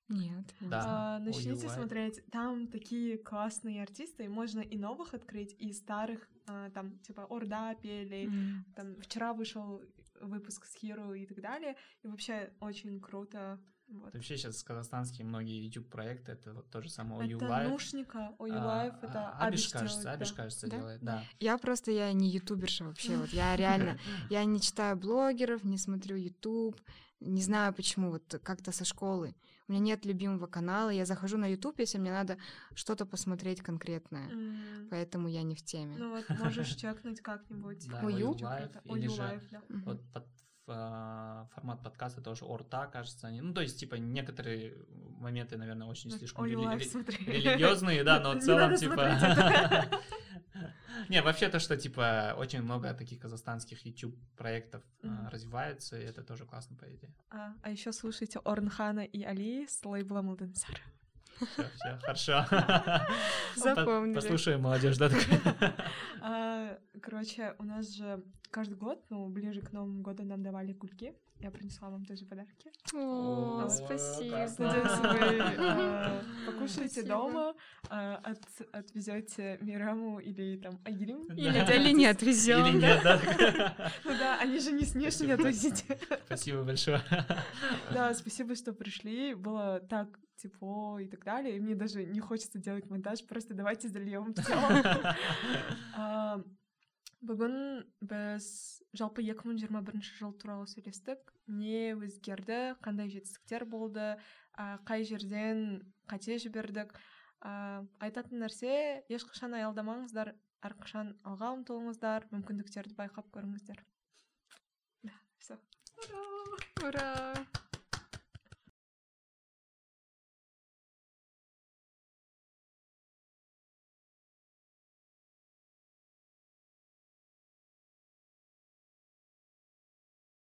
Нет. Да. А, начните смотреть. Там такие классные артисты. Можно и новых открыть, и старых. А, там, типа, Орда пели. Mm. Там вчера вышел выпуск с Хиру и так далее. И вообще очень круто. Вот. Вообще сейчас казахстанские многие YouTube-проекты, это вот то же самое OU Это. Нушника, OU Live, а, это а, Абиш, кажется, делает, Абиш, да. кажется, да? делает, да. Я просто, я не ютуберша вообще, вот я реально, <laughs> я не читаю блогеров, не смотрю YouTube, не знаю почему, вот как-то со школы. У меня нет любимого канала, я захожу на YouTube, если мне надо что-то посмотреть конкретное, mm. поэтому я не в теме. Ну вот, можешь чекнуть как-нибудь. Да, Ою? Или же вот под формат подкаста тоже орта, кажется. Они, ну, то есть, типа, некоторые моменты, наверное, очень слишком рели- религиозные, да, но в <laughs> целом, типа... <laughs> Не, вообще то, что, типа, очень много таких казахстанских YouTube-проектов mm-hmm. развивается, и это тоже классно, по идее. А, а еще слушайте Орнхана и Али с лейбла Мулденсар. Все, все, хорошо. <laughs> Запомнили. Послушаем молодежь, да? <laughs> А, короче, у нас же каждый год, ну, ближе к Новому году нам давали кульки. Я принесла вам тоже подарки. О, спасибо. Надеюсь, вы э, <laughs> покушаете дома, от- отвезете Мираму или там Айгерим. Или не отвезем. Или нет, да? Ну да, они же не не отвозите. Спасибо большое. Да, спасибо, что пришли. Было так тепло и так далее. И мне даже не хочется делать монтаж, просто давайте зальем <laughs> все. Бүгін біз жалпы 2021 жыл туралы сөйлестік. Не өзгерді, қандай жетістіктер болды, қай жерден қате жібердік. А, айтатын нәрсе, ешқашан аялдамаңыздар, әрқашан алға ұмтылыңыздар, мүмкіндіктерді байқап көріңіздер. Да, все. Ура!